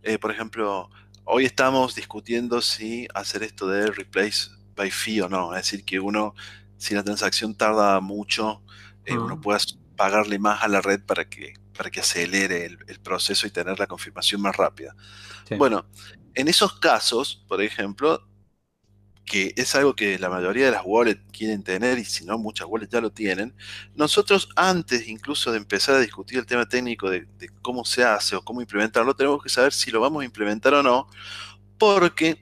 eh, por ejemplo, hoy estamos discutiendo si hacer esto de replace by fee o no, es decir, que uno, si la transacción tarda mucho, eh, uno Mm. pueda pagarle más a la red para que, para que acelere el, el proceso y tener la confirmación más rápida. Sí. Bueno, en esos casos, por ejemplo, que es algo que la mayoría de las wallets quieren tener y si no muchas wallets ya lo tienen, nosotros antes incluso de empezar a discutir el tema técnico de, de cómo se hace o cómo implementarlo, tenemos que saber si lo vamos a implementar o no, porque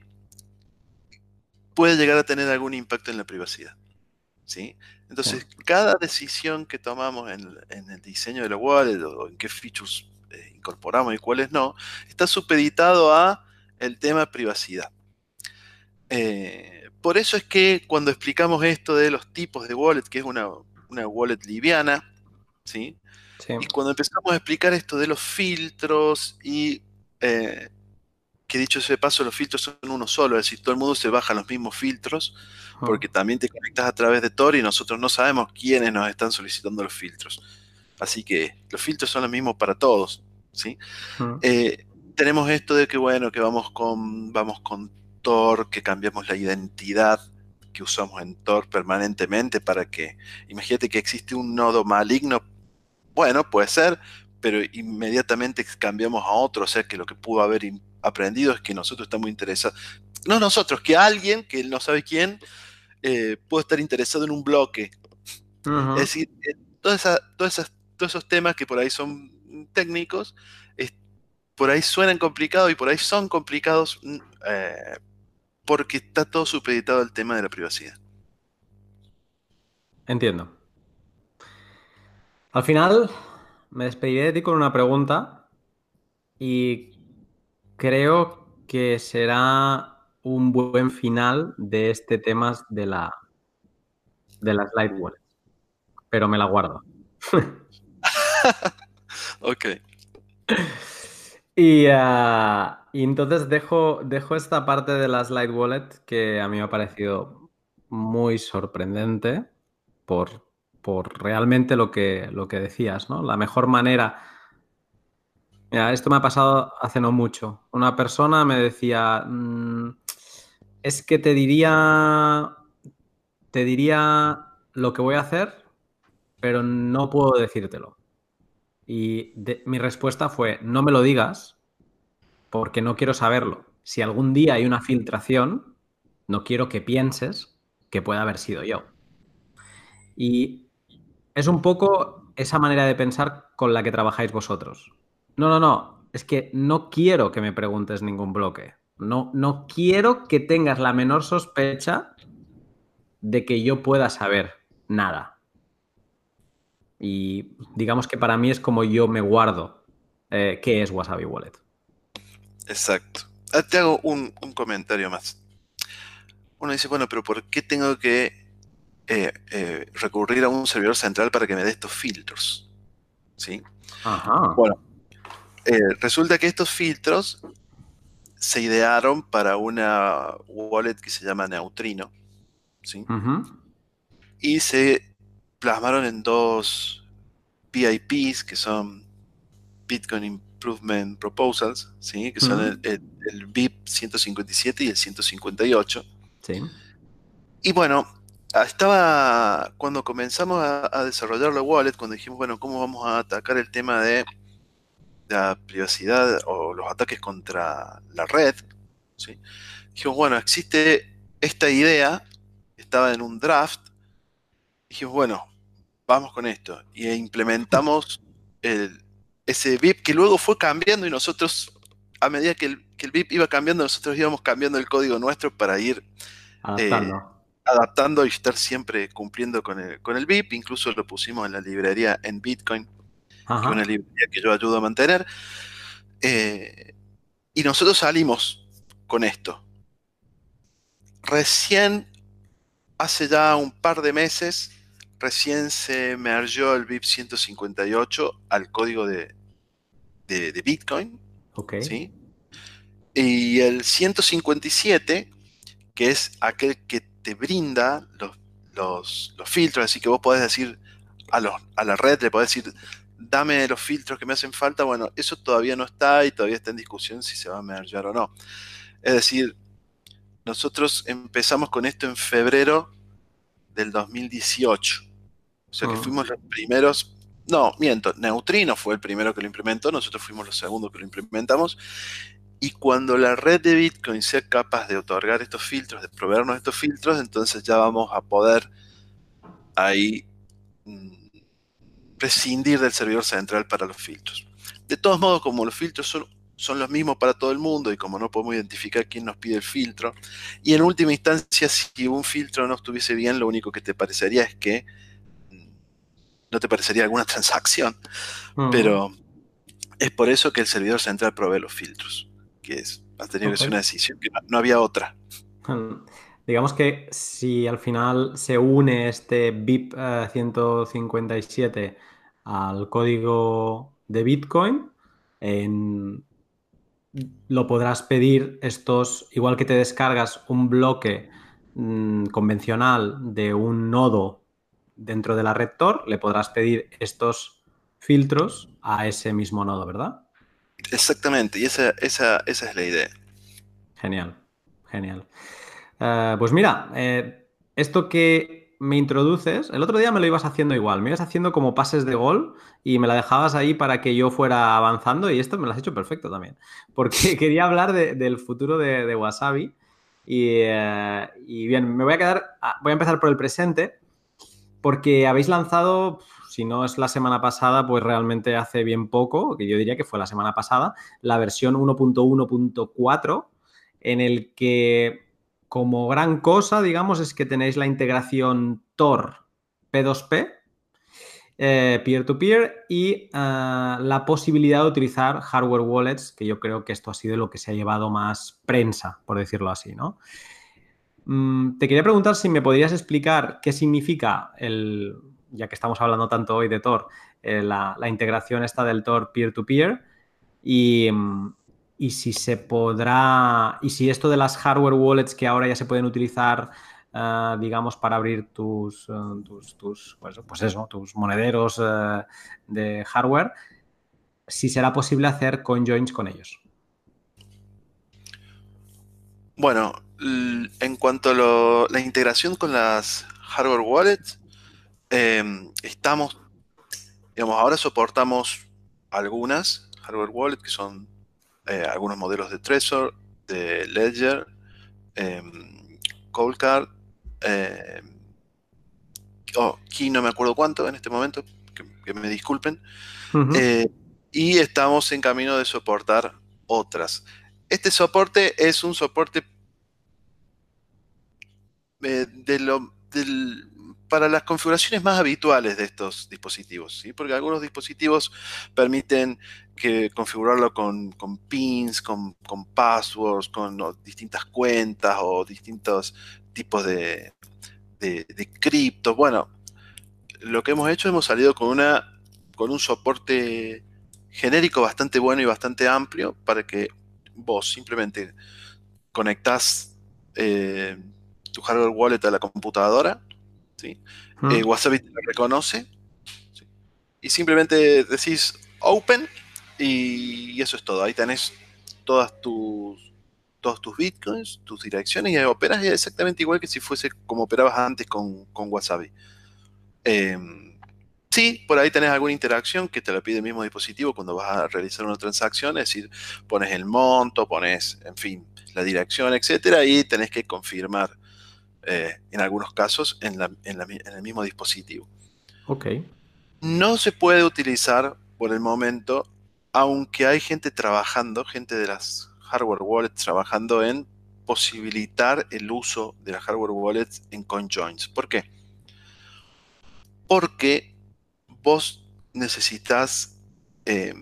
puede llegar a tener algún impacto en la privacidad. ¿sí? Entonces, cada decisión que tomamos en, en el diseño de la wallet o en qué features eh, incorporamos y cuáles no, está supeditado a el tema privacidad. Eh, por eso es que cuando explicamos esto de los tipos de wallet, que es una, una wallet liviana, ¿sí? Sí. Y cuando empezamos a explicar esto de los filtros y eh, que dicho ese paso, los filtros son uno solo, es decir, todo el mundo se baja los mismos filtros, Mm. porque también te conectas a través de Tor y nosotros no sabemos quiénes nos están solicitando los filtros. Así que los filtros son los mismos para todos, ¿sí? Mm. Eh, tenemos esto de que, bueno, que vamos con, vamos con Tor, que cambiamos la identidad que usamos en Tor permanentemente para que, imagínate que existe un nodo maligno, bueno, puede ser, pero inmediatamente cambiamos a otro, o sea que lo que pudo haber aprendido es que nosotros estamos interesados, no nosotros, que alguien, que él no sabe quién, eh, puede estar interesado en un bloque. Es decir, eh, todas esa- todas esas- todos esos temas que por ahí son técnicos, por ahí suenan complicados y por ahí son complicados mm, eh, porque está todo supeditado al tema de la privacidad. Entiendo. Al final, me despediré de ti con una pregunta y creo que será un buen final de este tema de la de las light wallets. Pero me la guardo. *laughs* Ok, Y, y entonces dejo, dejo esta parte de las light wallet que a mí me ha parecido muy sorprendente por, por realmente lo que, lo que decías, ¿no? La mejor manera. Esto me ha pasado hace no mucho. Una persona me decía, "Mm, es que te diría, te diría lo que voy a hacer, pero no puedo decírtelo. Y mi respuesta fue, no me lo digas porque no quiero saberlo. Si algún día hay una filtración, no quiero que pienses que puede haber sido yo. Y es un poco esa manera de pensar con la que trabajáis vosotros. No, no, no. Es que no quiero que me preguntes ningún bloque. No, no quiero que tengas la menor sospecha de que yo pueda saber nada. Y digamos que para mí es como yo me guardo eh, qué es Wasabi Wallet. exacto. Ah, te hago un, un comentario más. Uno dice, bueno, pero ¿por qué tengo que eh, eh, recurrir a un servidor central para que me dé estos filtros? ¿Sí? Ajá. Bueno, eh, resulta que estos filtros se idearon para una wallet que se llama Neutrino, ¿sí? Y se plasmaron en dos PIPs, que son Bitcoin Improvement Proposals, ¿sí? Que son el- el BIP 157 y el 158. Sí. Y bueno, ah, estaba cuando comenzamos a, a desarrollar la wallet, cuando dijimos, bueno, ¿cómo vamos a atacar el tema de la privacidad o los ataques contra la red? ¿sí? Dijimos, bueno, existe esta idea, estaba en un draft, dijimos, bueno, vamos con esto. Y implementamos el- ese VIP que luego fue cambiando y nosotros, a medida que el, que el VIP iba cambiando, nosotros íbamos cambiando el código nuestro para ir adaptando, eh, adaptando y estar siempre cumpliendo con el, con el VIP. Incluso lo pusimos en la librería en Bitcoin, que es una librería que yo ayudo a mantener. Eh, y nosotros salimos con esto. Recién, hace ya un par de meses, recién se mergió el BIP 158 al código de, de, Bitcoin. Ok. ¿sí? Y el 157, que es aquel que te brinda los, filtros, así que vos podés decir a, los, a la red, le podés decir, dame los filtros que me hacen falta. Bueno, eso todavía no está y todavía está en discusión si se va a mergear o no. Es decir, nosotros empezamos con esto en febrero del 2018. O sea que ah. fuimos los primeros. No, miento, Neutrino fue el primero que lo implementó, nosotros fuimos los segundos que lo implementamos. Y cuando la red de Bitcoin sea capaz de otorgar estos filtros, de proveernos estos filtros, entonces ya vamos a poder ahí mm, prescindir del servidor central para los filtros. De todos modos, como los filtros son, son los mismos para todo el mundo y como no podemos identificar quién nos pide el filtro, y en última instancia, si un filtro no estuviese bien, lo único que te parecería es que mm, no te parecería alguna *laughs* transacción, pero es por eso que el servidor central provee los filtros, que es, ha tenido que ser una decisión, que no, había otra. Digamos que si al final se une este BIP 157 eh, al código de Bitcoin, lo podrás pedir estos, igual que te descargas un bloque mm, convencional de un nodo dentro de la red Tor, le podrás pedir estos filtros a ese mismo nodo, ¿verdad? Exactamente, y esa, esa es la idea. Genial, genial. Eh, pues mira, eh, esto que me introduces, el otro día me lo ibas haciendo igual, me ibas haciendo como pases de gol y me la dejabas ahí para que yo fuera avanzando y esto me lo has hecho perfecto también, porque *laughs* quería hablar del futuro de, Wasabi eh, y, bien, me voy a quedar, ah, voy a empezar por el presente porque habéis lanzado, si no es la semana pasada, pues realmente hace bien poco, que yo diría que fue la semana pasada, la versión 1.1.4 en el que como gran cosa, digamos, es que tenéis la integración Tor P2P, eh, peer-to-peer, y eh, la posibilidad de utilizar hardware wallets, que yo creo que esto ha sido lo que se ha llevado más prensa, por decirlo así, ¿no? Mm, te quería preguntar si me podrías explicar qué significa el, ya que estamos hablando tanto hoy de Tor, eh, la, integración esta del Tor peer-to-peer y, mm, y si se podrá, y si esto de las hardware wallets que ahora ya se pueden utilizar, eh, digamos, para abrir tus, eh, tus, pues, pues, eso, tus monederos eh, de hardware, si será posible hacer conjoins con ellos. Bueno, en cuanto a la integración con las hardware wallets, estamos, digamos, ahora soportamos algunas hardware wallets que son eh, algunos modelos de Trezor, de Ledger, eh, Coldcard, eh, oh, aquí no me acuerdo cuánto en este momento, que, me disculpen, eh, y estamos en camino de soportar otras. Este soporte es un soporte de lo, del, para las configuraciones más habituales de estos dispositivos, ¿sí? porque algunos dispositivos permiten que configurarlo con, pins, con, passwords, con distintas cuentas o distintos tipos de, de, criptos. Bueno, lo que hemos hecho, hemos salido con, una, con un soporte genérico bastante bueno y bastante amplio para que vos simplemente conectás eh, tu hardware wallet a la computadora ¿sí? Eh, Wasabi te lo reconoce y simplemente decís open y, eso es todo. Ahí tenés todas tus, todos tus bitcoins, tus direcciones y operas exactamente igual que si fuese como operabas antes con, Wasabi. Em, sí, por ahí tenés alguna interacción que te la pide el mismo dispositivo cuando vas a realizar una transacción, es decir, pones el monto, pones, en fin, la dirección, etcétera, y tenés que confirmar eh, en algunos casos, en, el mismo dispositivo. Ok. No se puede utilizar por el momento, aunque hay gente trabajando, gente de las hardware wallets trabajando en posibilitar el uso de las hardware wallets en CoinJoins. ¿Por qué? Porque vos necesitas... Eh,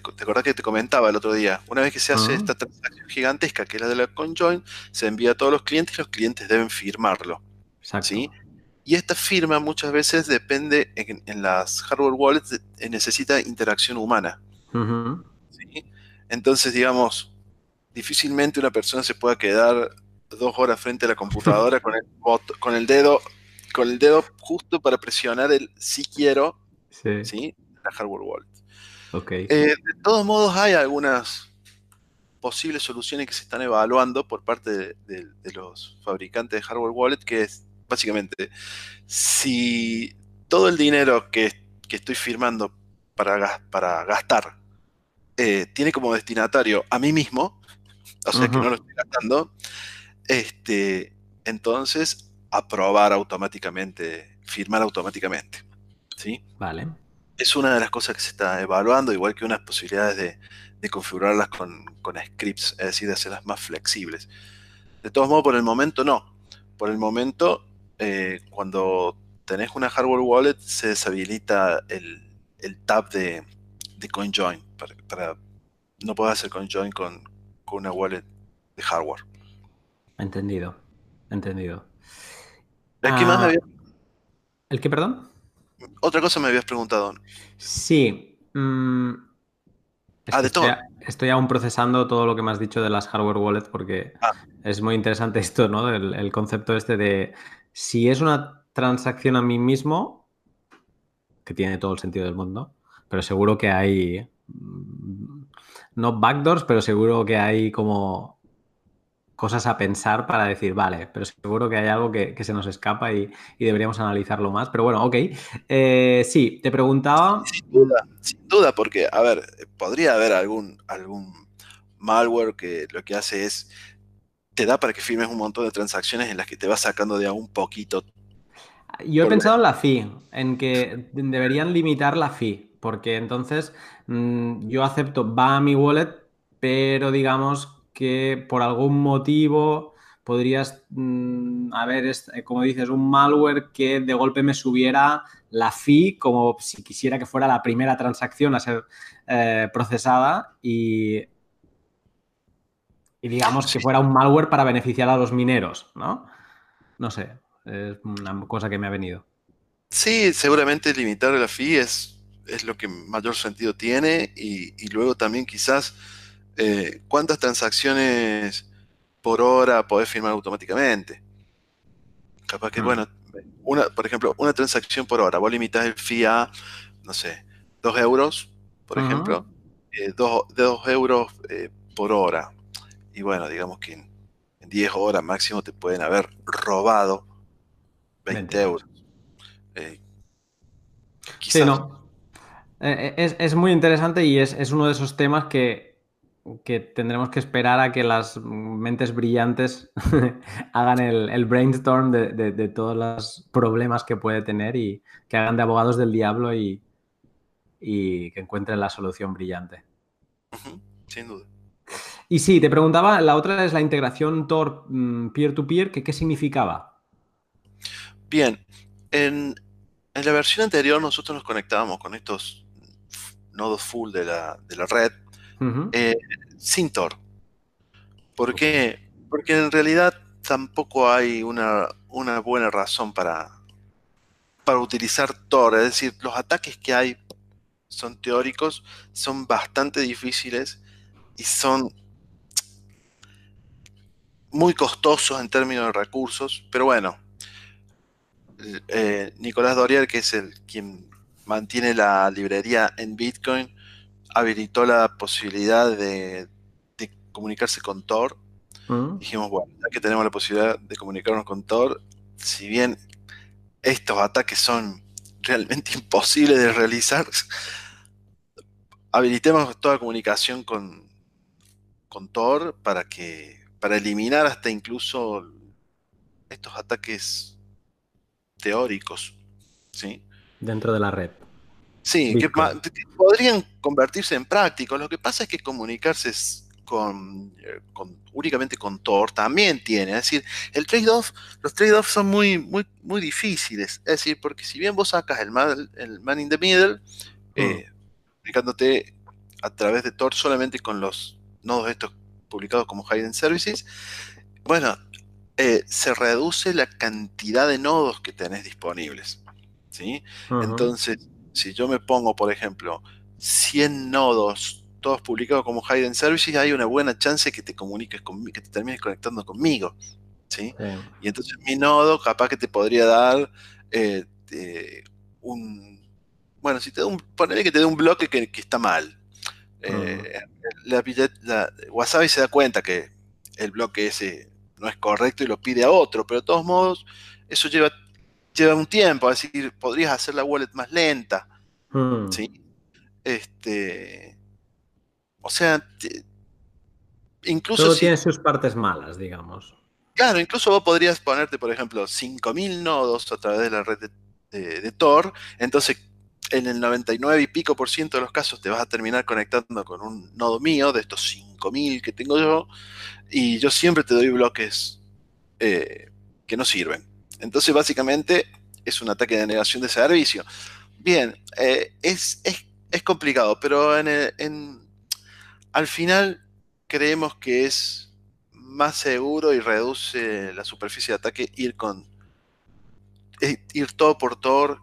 te, acordás que te comentaba el otro día? Una vez que se hace esta transacción gigantesca, que es la de la CoinJoin, se envía a todos los clientes y los clientes deben firmarlo. ¿sí? Y esta firma muchas veces depende, en, las hardware wallets, eh, necesita interacción humana. Entonces, digamos, difícilmente una persona se pueda quedar dos horas frente a la computadora *laughs* con el, con el dedo con el dedo justo para presionar el si quiero, sí. La hardware wallet. Okay. Eh, de todos modos, hay algunas posibles soluciones que se están evaluando por parte de, los fabricantes de hardware wallet, que es básicamente, si todo el dinero que, estoy firmando para, para gastar eh, tiene como destinatario a mí mismo, o sea que no lo estoy gastando, este, entonces aprobar automáticamente, firmar automáticamente. ¿sí? Vale. Es una de las cosas que se está evaluando, igual que unas posibilidades de, configurarlas con, scripts, es decir, de hacerlas más flexibles. De todos modos, por el momento no. Por el momento, eh, cuando tenés una hardware wallet, se deshabilita el, tab de, de CoinJoin para, no poder hacer CoinJoin con, con una wallet de hardware. Entendido, entendido. ¿El qué más ah, había... ¿El qué, perdón? Otra cosa me habías preguntado. Sí. Mm, ah, de todo. Estoy, aún procesando todo lo que me has dicho de las hardware wallets porque ah. es muy interesante *laughs* esto, ¿no? El, concepto este de si es una transacción a mí mismo, que tiene todo el sentido del mundo, pero seguro que hay, mm, no backdoors, pero seguro que hay como cosas a pensar para decir, vale, pero seguro que hay algo que, se nos escapa y, deberíamos analizarlo más. Pero bueno, ok. Eh, sí, te preguntaba. Sin duda, sin duda, porque, a ver, podría haber algún, algún malware que lo que hace es. Te da para que firmes un montón de transacciones en las que te vas sacando de a un poquito. Yo he pensado en la fee, en que deberían limitar la fee, porque entonces mm, yo acepto, va a mi wallet, pero digamos que por algún motivo podrías mm, haber, eh, como dices, un malware que de golpe me subiera la fee como si quisiera que fuera la primera transacción a ser eh, procesada y, y digamos que fuera un malware para beneficiar a los mineros, ¿no? No sé, es una cosa que me ha venido. Sí, seguramente limitar la fee es, es lo que mayor sentido tiene y luego también quizás eh, cuántas transacciones por hora podés firmar automáticamente. Capaz que, mm. bueno, una, por ejemplo, una transacción por hora, vos limitas el fee a, no sé, 2 euros, por ejemplo, 2 eh, euros eh, por hora. Y bueno, digamos que en, 10 horas máximo te pueden haber robado 20, euros. Sí, no. Es, es, muy interesante y es, es uno de esos temas que que tendremos que esperar a que las mentes brillantes *laughs* hagan el, brainstorm de, todos los problemas que puede tener y que hagan de abogados del diablo y, que encuentren la solución brillante. sin duda. Y sí, te preguntaba, la otra es la integración Tor mm, peer-to-peer, que ¿qué significaba? Bien, en, la versión anterior nosotros nos conectábamos con estos nodos full de la, de la red eh, sin Tor. ¿Por qué? Porque en realidad tampoco hay una, buena razón para, para utilizar Tor. Es decir, los ataques que hay son teóricos, son bastante difíciles y son muy costosos en términos de recursos, pero bueno, eh, Nicolás Dorier, que es el quien mantiene la librería en Bitcoin, habilitó la posibilidad de, comunicarse con Tor. Mm. Dijimos, bueno, ya que tenemos la posibilidad de comunicarnos con Tor, si bien estos ataques son realmente *laughs* imposibles de realizar, habilitemos toda comunicación con, con Tor para que para eliminar hasta incluso estos ataques teóricos, ¿sí? Dentro de la red. Sí, que, podrían convertirse en prácticos. Lo que pasa es que comunicarse con, eh, únicamente con Tor también tiene. Es decir, el trade-off, los trade-offs son muy, muy, muy difíciles. Es decir, porque si bien vos sacas el man, el man in the middle, eh, aplicándote a través de Tor solamente con los nodos estos publicados como Hidden Services, bueno, eh, se reduce la cantidad de nodos que tenés disponibles. ¿sí? Entonces, si yo me pongo, por ejemplo, 100 nodos, todos publicados como Hidden Services, hay una buena chance que te comuniques conmigo, que te termines conectando conmigo. ¿sí? Y entonces mi nodo capaz que te podría dar eh, un... Bueno, si te da un, ponele que te dé un bloque que, está mal. Eh, la, Wasabi se da cuenta que el bloque ese no es correcto y lo pide a otro, pero de todos modos eso lleva, lleva un tiempo, es decir, podrías hacer la wallet más lenta. Hmm. ¿sí? Este, o sea, incluso... Todo tiene sus partes malas, digamos. Claro, incluso vos podrías ponerte, por ejemplo, 5.000 nodos a través de la red de, Tor, entonces en el 99 y pico por ciento de los casos te vas a terminar conectando con un nodo mío de estos 5.000 que tengo yo, y yo siempre te doy bloques eh, que no sirven. Entonces, básicamente, es un ataque de negación de servicio. Bien, eh, es, es, complicado, pero en, al final creemos que es más seguro y reduce la superficie de ataque ir con eh, ir todo por Tor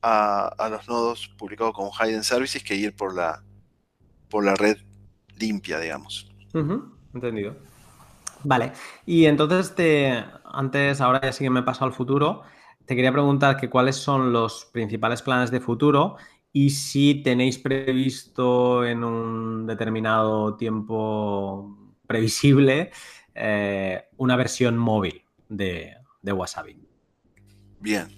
a, los nodos publicados con Hidden Services que ir por la por la red limpia, digamos. Entendido. Vale, y entonces te, antes, ahora ya sí que me he pasado al futuro, te quería preguntar que cuáles son los principales planes de futuro y si tenéis previsto en un determinado tiempo previsible eh, una versión móvil de, de Wasabi. Bien.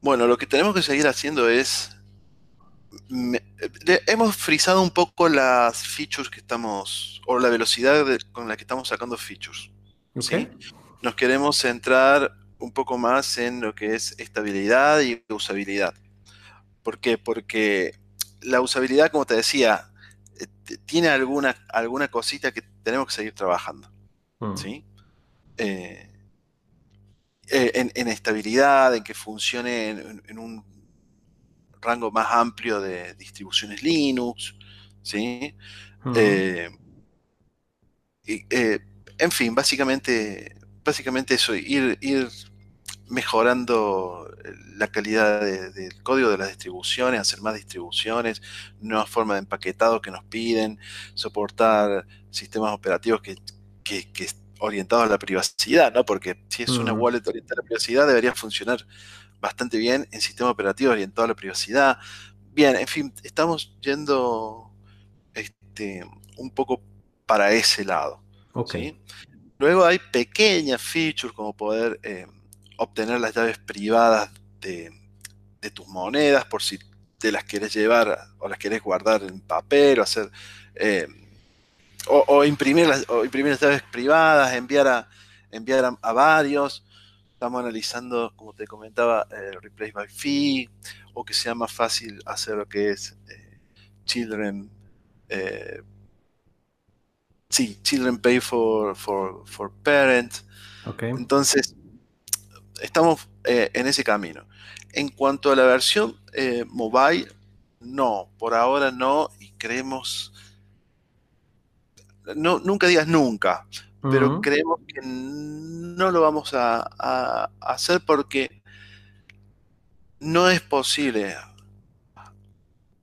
Bueno, lo que tenemos que seguir haciendo es hemos frisado un poco las features que estamos, o la velocidad con la que estamos sacando features. Nos queremos centrar un poco más en lo que es estabilidad y usabilidad. ¿Por qué? Porque la usabilidad, como te decía, eh, tiene alguna, alguna cosita que tenemos que seguir trabajando. Hmm. ¿sí? Eh, eh, en, estabilidad, en que funcione en un rango más amplio de distribuciones Linux, ¿sí? Eh, eh, en fin, básicamente, básicamente eso, ir, ir mejorando la calidad del código de las distribuciones, hacer más distribuciones, nuevas formas de empaquetado que nos piden, soportar sistemas operativos que, que, orientados a la privacidad, ¿no? Porque si es una wallet orientada a la privacidad, debería funcionar bastante bien en sistema operativo orientado a la privacidad. Bien, en fin, estamos yendo este, un poco para ese lado. Luego hay pequeñas features como poder eh, obtener las llaves privadas de, tus monedas por si te las quieres llevar o las quieres guardar en papel o hacer eh, o, imprimir las, o llaves privadas, enviar a enviar a varios. Estamos analizando, como te comentaba, el replace by fee, o que sea más fácil hacer lo que es eh, children. Eh, sí, children pay for, for, for parents. Entonces, estamos eh, en ese camino. En cuanto a la versión mobile, no, por ahora no, y creemos. No, nunca digas nunca, pero creemos que no lo vamos a, hacer porque no es posible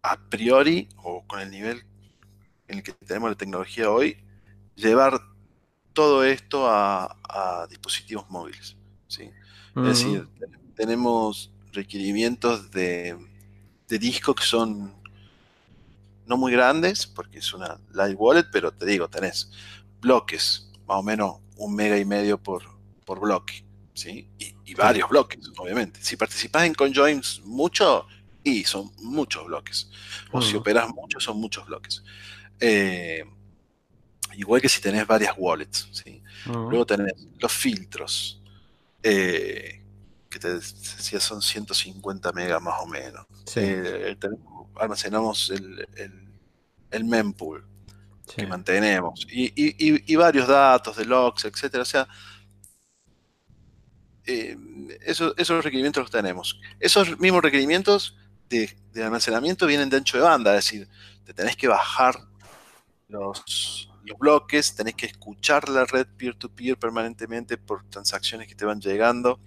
a priori o con el nivel en el que tenemos la tecnología hoy llevar todo esto a, dispositivos móviles. ¿sí? Es decir, tenemos requerimientos de, de disco que son no muy grandes, porque es una live wallet, pero te digo, tenés bloques más o menos un mega y medio por, por bloque, ¿sí? Y, varios bloques, obviamente. Si participas en conjoins mucho, y son muchos bloques. O si operas mucho, son muchos bloques. Eh, igual que si tenés varias wallets, ¿sí? Luego tenés los filtros, eh, que te decía son 150 megas más o menos. Eh, almacenamos el, el, el mempool. que mantenemos y, varios datos de logs, etcétera. O sea, eh, esos requerimientos los tenemos. Esos mismos requerimientos de, almacenamiento vienen de ancho de banda, es decir, te tenés que bajar los, bloques, tenés que escuchar la red peer-to-peer permanentemente por transacciones que te van llegando,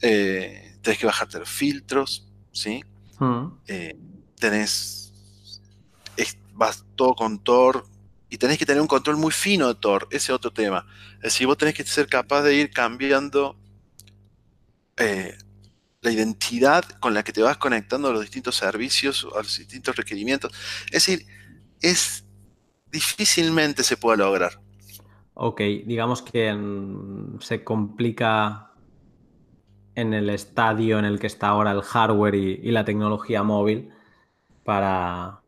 eh, tenés que bajarte los filtros, ¿sí? Mm. Eh, tenés vas todo con Tor y tenés que tener un control muy fino de Tor, ese otro tema. Es decir, vos tenés que ser capaz de ir cambiando eh, la identidad con la que te vas conectando a los distintos servicios, a los distintos requerimientos. Es decir, es difícilmente se puede lograr. Ok, digamos que se complica en el estadio en el que está ahora el hardware y la tecnología móvil para,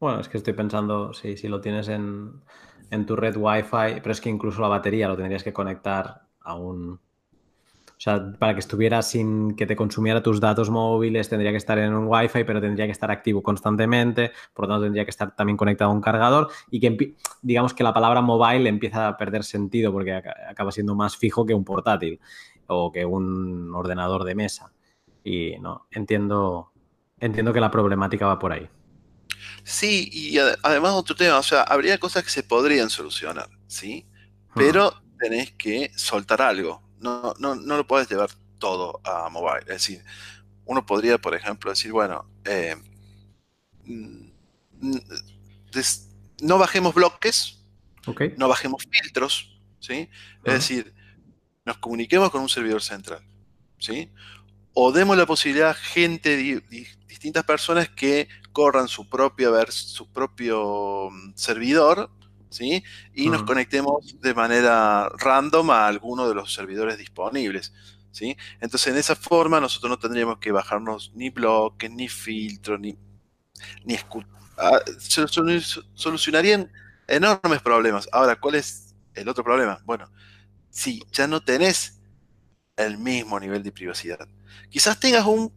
bueno, es que estoy pensando, si lo tienes en, tu red Wi-Fi, pero es que incluso la batería lo tendrías que conectar a un... O sea, para que estuviera sin que te consumiera tus datos móviles, tendría que estar en un Wi-Fi, pero tendría que estar activo constantemente, por lo tanto tendría que estar también conectado a un cargador y que digamos que la palabra mobile empieza a perder sentido porque acaba siendo más fijo que un portátil o que un ordenador de mesa. Y no, entiendo, entiendo que la problemática va por ahí. Sí, y además otro tema, o sea, habría cosas que se podrían solucionar, ¿sí? Pero tenés que soltar algo. No, no, no lo puedes llevar todo a mobile. Es decir, uno podría, por ejemplo, decir, bueno, eh, mm, no bajemos bloques, no bajemos filtros, ¿sí? Es decir, nos comuniquemos con un servidor central, ¿sí? O demos la posibilidad a gente, distintas personas que corran su, propia su propio mm, servidor, ¿sí? Y nos conectemos de manera random a alguno de los servidores disponibles, ¿sí? Entonces, en esa forma, nosotros no tendríamos que bajarnos ni bloques, ni filtros, ni, ni ah, solucionarían enormes problemas. Ahora, ¿cuál es el otro problema? Bueno, si ya no tenés el mismo nivel de privacidad. Quizás tengas un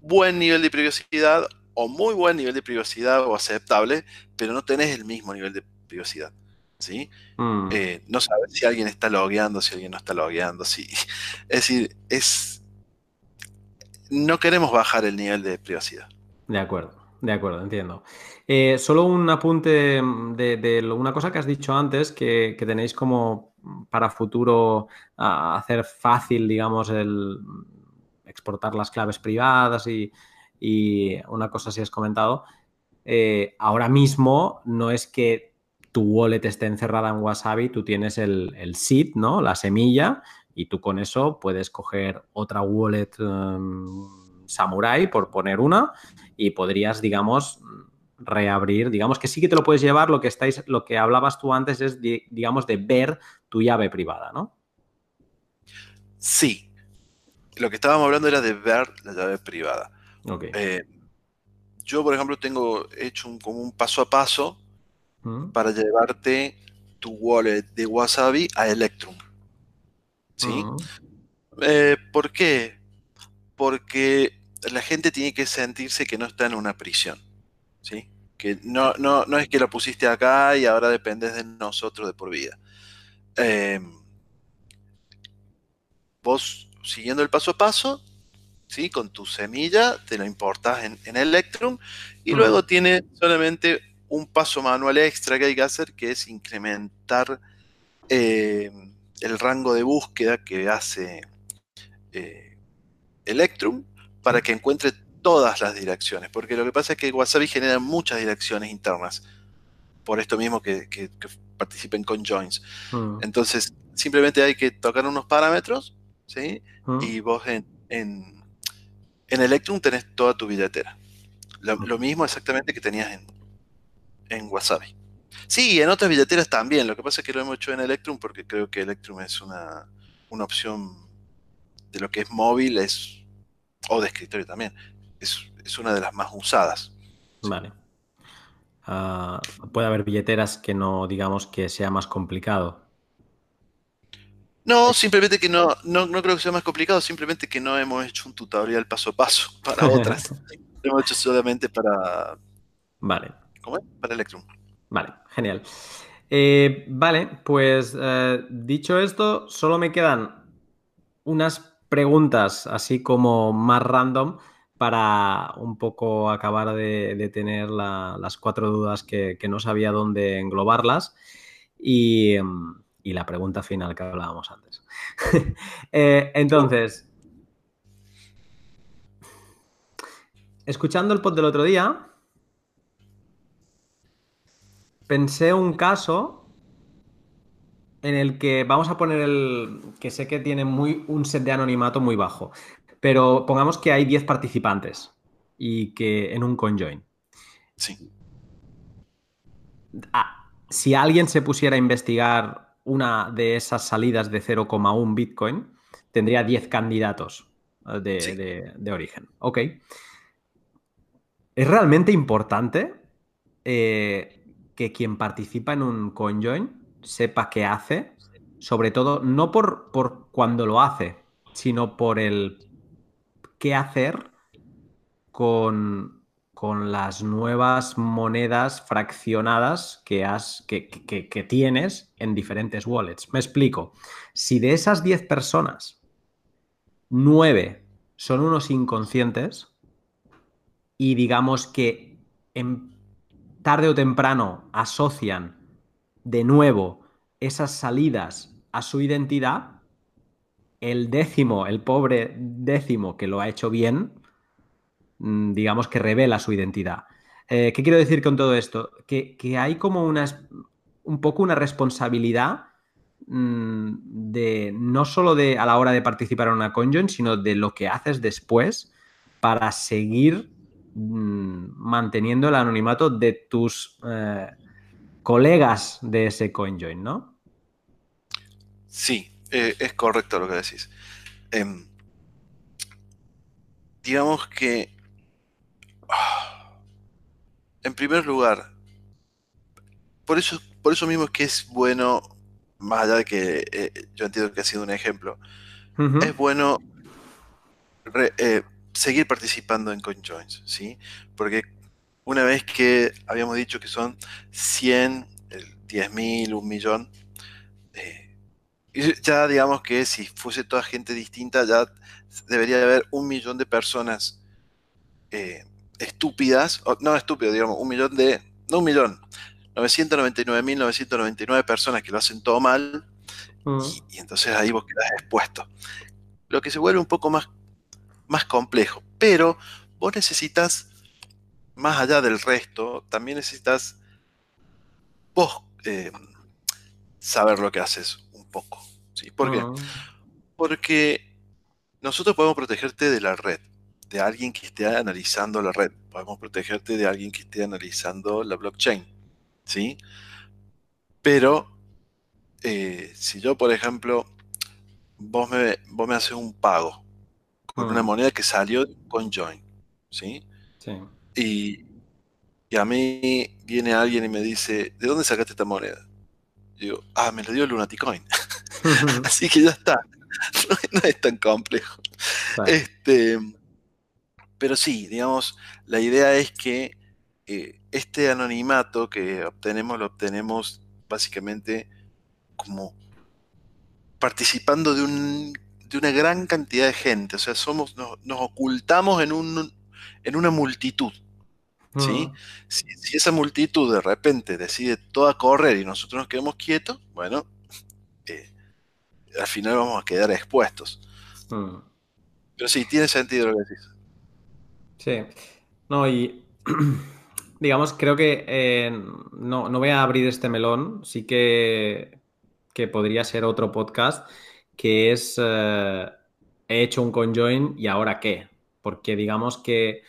buen nivel de privacidad o muy buen nivel de privacidad o aceptable, pero no tenés el mismo nivel de privacidad. ¿sí? Mm. Eh, no sabes si alguien está logueando, si alguien no está logueando. Si... *laughs* Es decir, es... no queremos bajar el nivel de privacidad. De acuerdo, de acuerdo, entiendo. Eh, solo un apunte de, una cosa que has dicho antes, que, tenéis como para futuro hacer fácil, digamos, el exportar las claves privadas y, y una cosa si has comentado, eh, ahora mismo no es que tu wallet esté encerrada en Wasabi, tú tienes el, el seed, ¿no? La semilla, y tú con eso puedes coger otra wallet em, Samurai, por poner una, y podrías, digamos, reabrir, digamos que sí que te lo puedes llevar, lo que estáis, lo que hablabas tú antes es, digamos, de ver tu llave privada, ¿no? Sí. Lo que estábamos hablando era de ver la llave privada. Eh, yo, por ejemplo, tengo hecho un, como un paso a paso mm. para llevarte tu wallet de Wasabi a Electrum. ¿Sí? Eh, ¿Por qué? Porque la gente tiene que sentirse que no está en una prisión. ¿Sí? Que no, no, no es que la pusiste acá y ahora dependes de nosotros de por vida. Eh, vos, siguiendo el paso a paso, con tu semilla, te lo importas en, Electrum y luego tiene solamente un paso manual extra que hay que hacer, que es incrementar eh, el rango de búsqueda que hace eh, Electrum para que encuentre todas las direcciones, porque lo que pasa es que Wasabi genera muchas direcciones internas, por esto mismo que, participen con joins. Entonces, simplemente hay que tocar unos parámetros, ¿sí? Y vos en en Electrum tenés toda tu billetera. Lo, mismo exactamente que tenías en, en Wasabi. Sí, en otras billeteras también. Lo que pasa es que lo hemos hecho en Electrum porque creo que Electrum es una, opción de lo que es móvil es, o de escritorio también. Es, una de las más usadas. Vale. Ah, puede haber billeteras que no, digamos, que sea más complicado. No, simplemente que no, no, creo que sea más complicado, simplemente que no hemos hecho un tutorial paso a paso para *laughs* otras. Lo hemos hecho solamente para. Vale. ¿Cómo es? Para Electrum. Vale, genial. Eh, vale, pues eh, dicho esto, solo me quedan unas preguntas así como más random para un poco acabar de, tener las cuatro dudas que, no sabía dónde englobarlas y, la pregunta final que hablábamos antes. *laughs* Eh, entonces, escuchando el pod del otro día, pensé un caso en el que vamos a poner el que sé que tiene muy un set de anonimato muy bajo, pero pongamos que hay 10 participantes y que en un conjoin. Sí. Ah, si alguien se pusiera a investigar una de esas salidas de 0,1 Bitcoin, tendría 10 candidatos eh, de, de, origen. Ok. Es realmente importante eh, que quien participa en un conjoin sepa qué hace, sobre todo no por, por cuando lo hace, sino por el qué hacer con, con las nuevas monedas fraccionadas que, has, que, que, tienes en diferentes wallets. Me explico. Si de esas 10 personas, 9 son unos inconscientes y digamos que en tarde o temprano asocian de nuevo esas salidas a su identidad, el décimo, el pobre décimo que lo ha hecho bien, mm, digamos que revela su identidad. Eh, ¿Qué quiero decir con todo esto? Que, hay como una, un poco una responsabilidad mm, de no solo de a la hora de participar en una conjoin, sino de lo que haces después para seguir manteniendo el anonimato de tus eh, colegas de ese conjoin, ¿no? Sí, eh, es correcto lo que decís. Em, digamos que, ah, en primer lugar, por eso, por eso mismo es que es bueno, más allá de que eh, yo entiendo que ha sido un ejemplo, es bueno seguir participando en CoinJoins, ¿sí? Porque una vez que habíamos dicho que son 100, 10.000, un millón, ya digamos que si fuese toda gente distinta, ya debería haber un millón de personas eh, estúpidas, no estúpido, digamos, un millón de, no un millón, 999.999 personas que lo hacen todo mal, mm. y, entonces ahí vos quedás expuesto. Lo que se vuelve un poco más, más complejo, pero vos necesitas, más allá del resto, también necesitas vos eh, saber lo que haces poco. ¿sí? ¿Por qué? Ah. Porque nosotros podemos protegerte de la red, de alguien que esté analizando la red. Podemos protegerte de alguien que esté analizando la blockchain. ¿sí? Pero eh, si yo, por ejemplo, vos me, vos me haces un pago con una moneda que salió con Join, ¿sí? Sí. Y, y, a mí viene alguien y me dice, ¿de dónde sacaste esta moneda? digo, ah, me lo dio Lunaticoin. *laughs* Así que ya está. *laughs* No, es tan complejo. Este, pero sí, digamos, la idea es que eh, este anonimato que obtenemos lo obtenemos básicamente como participando de, un, de una gran cantidad de gente. O sea, somos, nos, ocultamos en, un, en una multitud. ¿sí? Si, si, esa multitud de repente decide toda correr y nosotros nos quedamos quietos, bueno, al final vamos a quedar expuestos. Hmm. Pero sí, tiene sentido lo que decís. Sí. No, y *clears throat* digamos, creo que eh, no, voy a abrir este melón, sí que, que podría ser otro podcast, que es, eh, he hecho un conjoin y ahora qué. Porque digamos que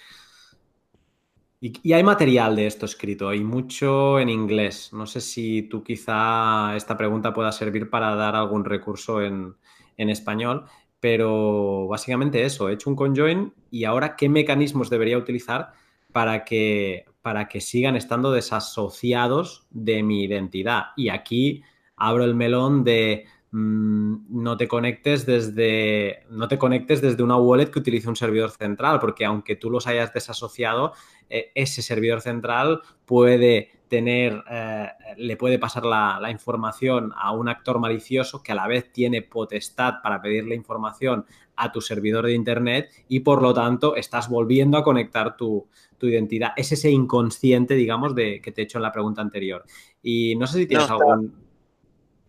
y, hay material de esto escrito, hay mucho en inglés. No sé si tú quizá esta pregunta pueda servir para dar algún recurso en, español, pero básicamente eso, he hecho un conjoin y ahora qué mecanismos debería utilizar para que, para que sigan estando desasociados de mi identidad. Y aquí abro el melón de no te conectes desde no te conectes desde una wallet que utilice un servidor central, porque aunque tú los hayas desasociado, eh, ese servidor central puede tener, eh, le puede pasar la, información a un actor malicioso que a la vez tiene potestad para pedirle información a tu servidor de Internet y por lo tanto estás volviendo a conectar tu, identidad. Es ese inconsciente, digamos, de que te he hecho en la pregunta anterior. Y no sé si tienes algún...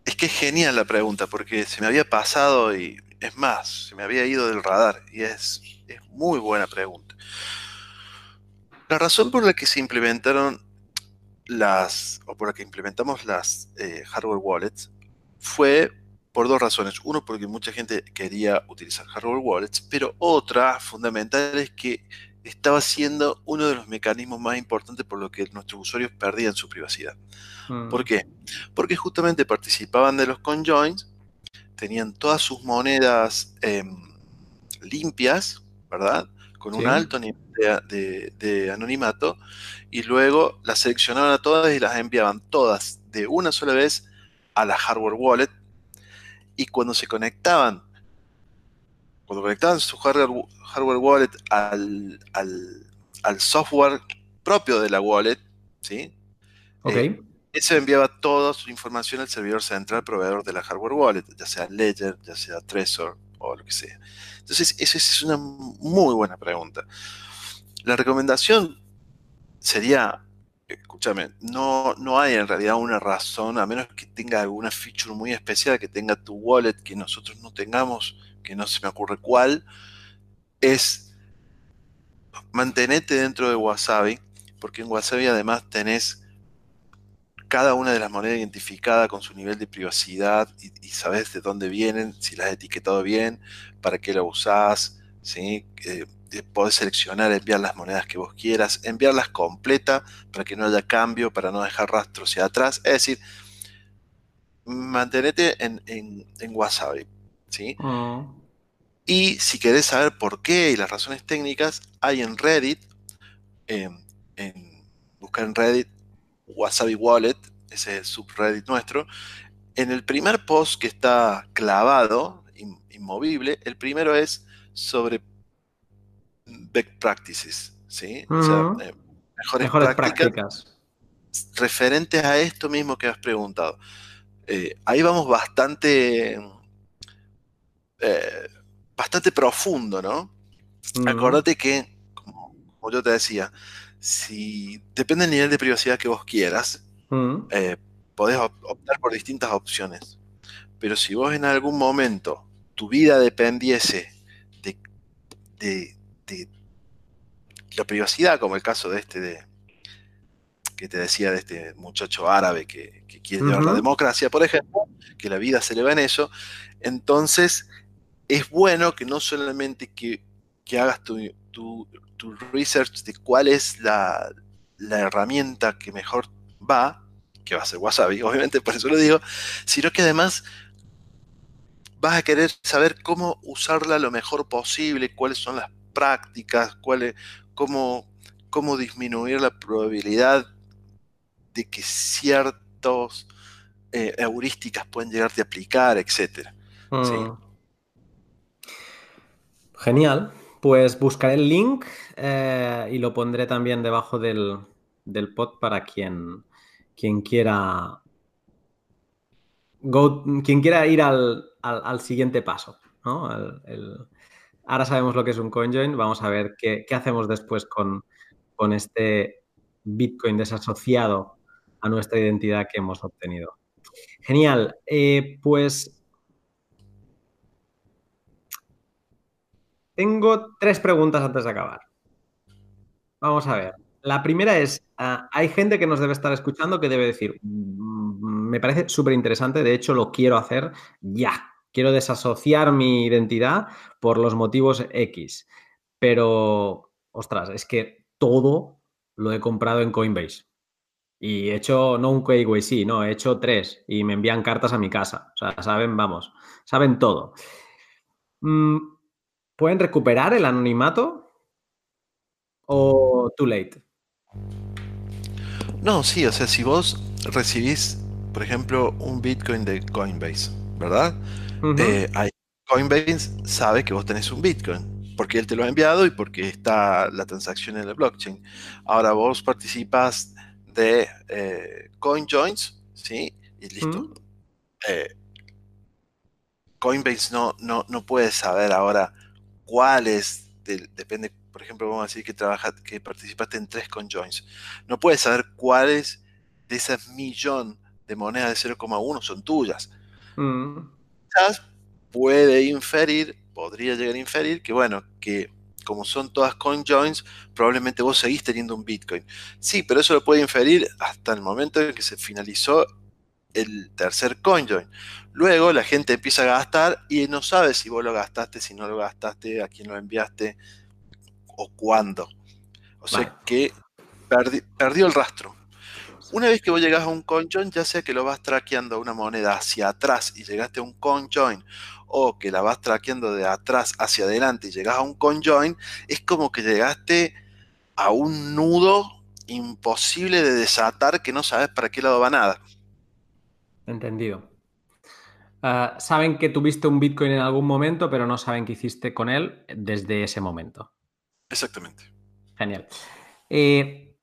Es que es genial la pregunta porque se me había pasado y es más, se me había ido del radar y es, es muy buena pregunta. La razón por la que se implementaron las, o por la que implementamos las eh, hardware wallets, fue por dos razones. Uno, porque mucha gente quería utilizar hardware wallets, pero otra fundamental es que estaba siendo uno de los mecanismos más importantes por lo que nuestros usuarios perdían su privacidad. Mm. ¿Por qué? Porque justamente participaban de los conjoins, tenían todas sus monedas em, limpias, ¿verdad? Con un alto nivel de, anonimato y luego las seleccionaban a todas y las enviaban todas de una sola vez a la hardware wallet y cuando se conectaban, cuando conectaban su hardware, hardware wallet al, al, software propio de la wallet, ¿sí? Okay. eso enviaba toda su información al servidor central proveedor de la hardware wallet, ya sea Ledger, ya sea Trezor o lo que sea. Entonces, esa es una muy buena pregunta. La recomendación sería, escúchame, no, no hay en realidad una razón, a menos que tenga alguna feature muy especial, que tenga tu wallet que nosotros no tengamos, que no se me ocurre cuál, es mantenerte dentro de Wasabi, porque en Wasabi además tenés cada una de las monedas identificada con su nivel de privacidad y, sabes de dónde vienen, si las has etiquetado bien, para qué la usás, ¿sí? Eh, podés seleccionar, enviar las monedas que vos quieras, enviarlas completa para que no haya cambio, para no dejar rastros hacia atrás. Es decir, mantenete en, en, Wasabi. ¿Sí? Ah. Y si querés saber por qué y las razones técnicas, hay en Reddit, em, en, buscar en Reddit Wasabi Wallet, ese subreddit nuestro. En el primer post que está clavado, inmovible, el primero es sobre best practices, ¿sí? o sea, eh, mejores, prácticas, referentes a esto mismo que has preguntado. Eh, ahí vamos bastante, eh, bastante profundo, ¿no? Acordate que, como, yo te decía, si depende del nivel de privacidad que vos quieras, podés optar por distintas opciones. Pero si vos en algún momento tu vida dependiese de, de la privacidad, como el caso de este de, que te decía de este muchacho árabe que, quiere llevar la democracia, por ejemplo, que la vida se le va en eso, entonces es bueno que no solamente que, hagas tu, tu, research de cuál es la, herramienta que mejor va, que va a ser Wasabi, *laughs* obviamente por eso lo digo, sino que además vas a querer saber cómo usarla lo mejor posible, cuáles son las prácticas, cuál cómo, cómo disminuir la probabilidad de que ciertas eh, heurísticas pueden llegarte a aplicar, etc. Mm. Genial. Pues buscaré el link eh, y lo pondré también debajo del, del pod para quien, quien quiera quien quiera ir al, siguiente paso, ¿no? Ahora sabemos lo que es un CoinJoin, vamos a ver qué, hacemos después con, este Bitcoin desasociado a nuestra identidad que hemos obtenido. Genial, eh, pues tengo tres preguntas antes de acabar. Vamos a ver. La primera es, ah, hay gente que nos debe estar escuchando que debe decir, mm, me parece súper interesante, de hecho lo quiero hacer ya, quiero desasociar mi identidad por los motivos X. Pero, ostras, es que todo lo he comprado en Coinbase. Y he hecho, no un KYC, no, he hecho tres y me envían cartas a mi casa. O sea, saben, vamos, saben todo. Mm, ¿Pueden recuperar el anonimato? ¿O too late? No, sí, o sea, si vos recibís, por ejemplo, un Bitcoin de Coinbase, ¿verdad? Eh, Coinbase sabe que vos tenés un Bitcoin, porque él te lo ha enviado y porque está la transacción en el blockchain. Ahora vos participas de eh, CoinJoins, ¿sí? Y listo. Eh, Coinbase no, no, no puede saber ahora cuáles, depende, por ejemplo, vamos a decir que trabaja, que participaste en tres CoinJoins. No puedes saber cuáles de esas millón de monedas de 0,1 son tuyas. Mm. puede inferir, podría llegar a inferir que, bueno, que como son todas CoinJoins, probablemente vos seguís teniendo un Bitcoin. Sí, pero eso lo puede inferir hasta el momento en que se finalizó el tercer CoinJoin. Luego la gente empieza a gastar y no sabe si vos lo gastaste, si no lo gastaste, a quién lo enviaste o cuándo. O sea que perdió el rastro. Una vez que vos llegas a un CoinJoin, ya sea que lo vas traqueando una moneda hacia atrás y llegaste a un CoinJoin, o que la vas traqueando de atrás hacia adelante y llegas a un CoinJoin, es como que llegaste a un nudo imposible de desatar que no sabes para qué lado va nada. Entendido. Ah, saben que tuviste un Bitcoin en algún momento, pero no saben qué hiciste con él desde ese momento. Exactamente. Genial. Eh,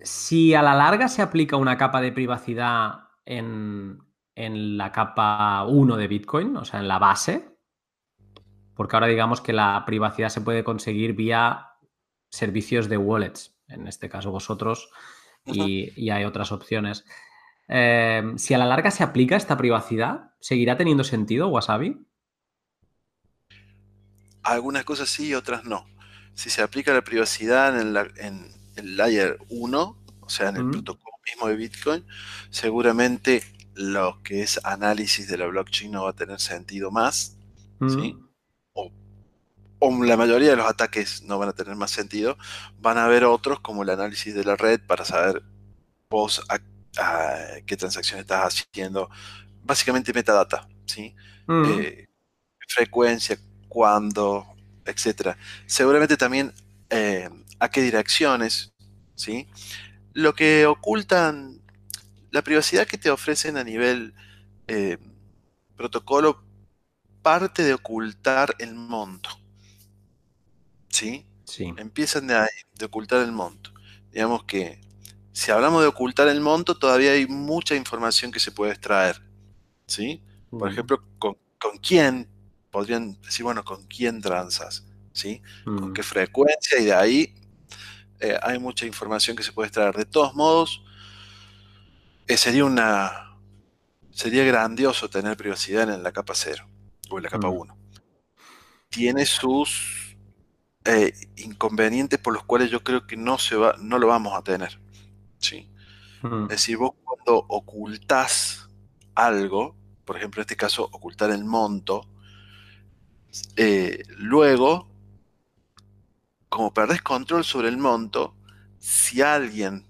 si a la larga se aplica una capa de privacidad en, la capa 1 de Bitcoin, o sea, en la base, porque ahora digamos que la privacidad se puede conseguir vía servicios de wallets, en este caso vosotros, y, hay otras opciones. Eh, si a la larga se aplica esta privacidad, ¿seguirá teniendo sentido Wasabi? Algunas cosas sí otras no. Si se aplica la privacidad en, la, en el layer 1, o sea, en el protocolo mismo de Bitcoin, seguramente lo que es análisis de la blockchain no va a tener sentido más, ¿sí? O, la mayoría de los ataques no van a tener más sentido. Van a haber otros como el análisis de la red para saber vos a, qué transacción estás haciendo. Básicamente metadata, ¿sí? Eh, frecuencia, cuándo, etcétera. Seguramente también eh, a qué direcciones, ¿sí? Lo que ocultan, la privacidad que te ofrecen a nivel eh, protocolo parte de ocultar el monto, ¿sí? Sí. Empiezan de ahí, de ocultar el monto. Digamos que si hablamos de ocultar el monto, todavía hay mucha información que se puede extraer, ¿sí? Por ejemplo, con, quién, podrían decir, bueno, con quién transas, ¿sí? Con qué frecuencia y de ahí eh, hay mucha información que se puede extraer. De todos modos, eh, sería una. Sería grandioso tener privacidad en la capa 0 o en la capa 1. Mm. Tiene sus eh, inconvenientes por los cuales yo creo que no, se va, no lo vamos a tener. ¿Sí? Mm. Es decir, vos cuando ocultás algo, por ejemplo, en este caso, ocultar el monto, luego como perdés control sobre el monto, si alguien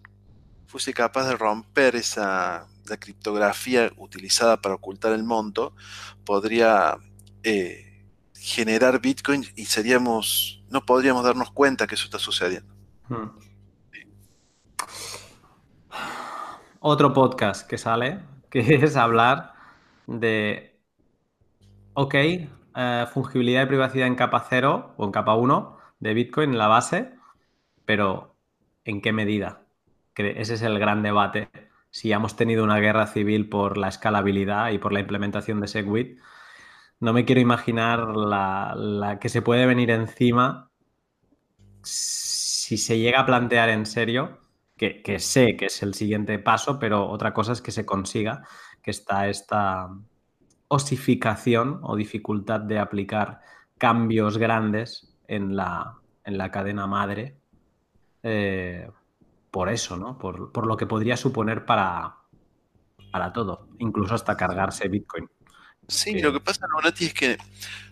fuese capaz de romper esa la criptografía utilizada para ocultar el monto, podría eh, generar Bitcoin y seríamos, no podríamos darnos cuenta que eso está sucediendo. Hmm. Otro podcast que sale, que *laughs* es hablar de, ok, eh, fungibilidad y privacidad en capa 0 o en capa 1, de Bitcoin en la base, pero ¿en qué medida? Ese es el gran debate. Si hemos tenido una guerra civil por la escalabilidad y por la implementación de SegWit, no me quiero imaginar la, que se puede venir encima si se llega a plantear en serio, que, sé que es el siguiente paso, pero otra cosa es que se consiga, que está esta osificación o dificultad de aplicar cambios grandes en la, en la cadena madre eh, por eso, ¿no? Por, lo que podría suponer para, para todo, incluso hasta cargarse Bitcoin. Sí, lo que pasa, Nati, es que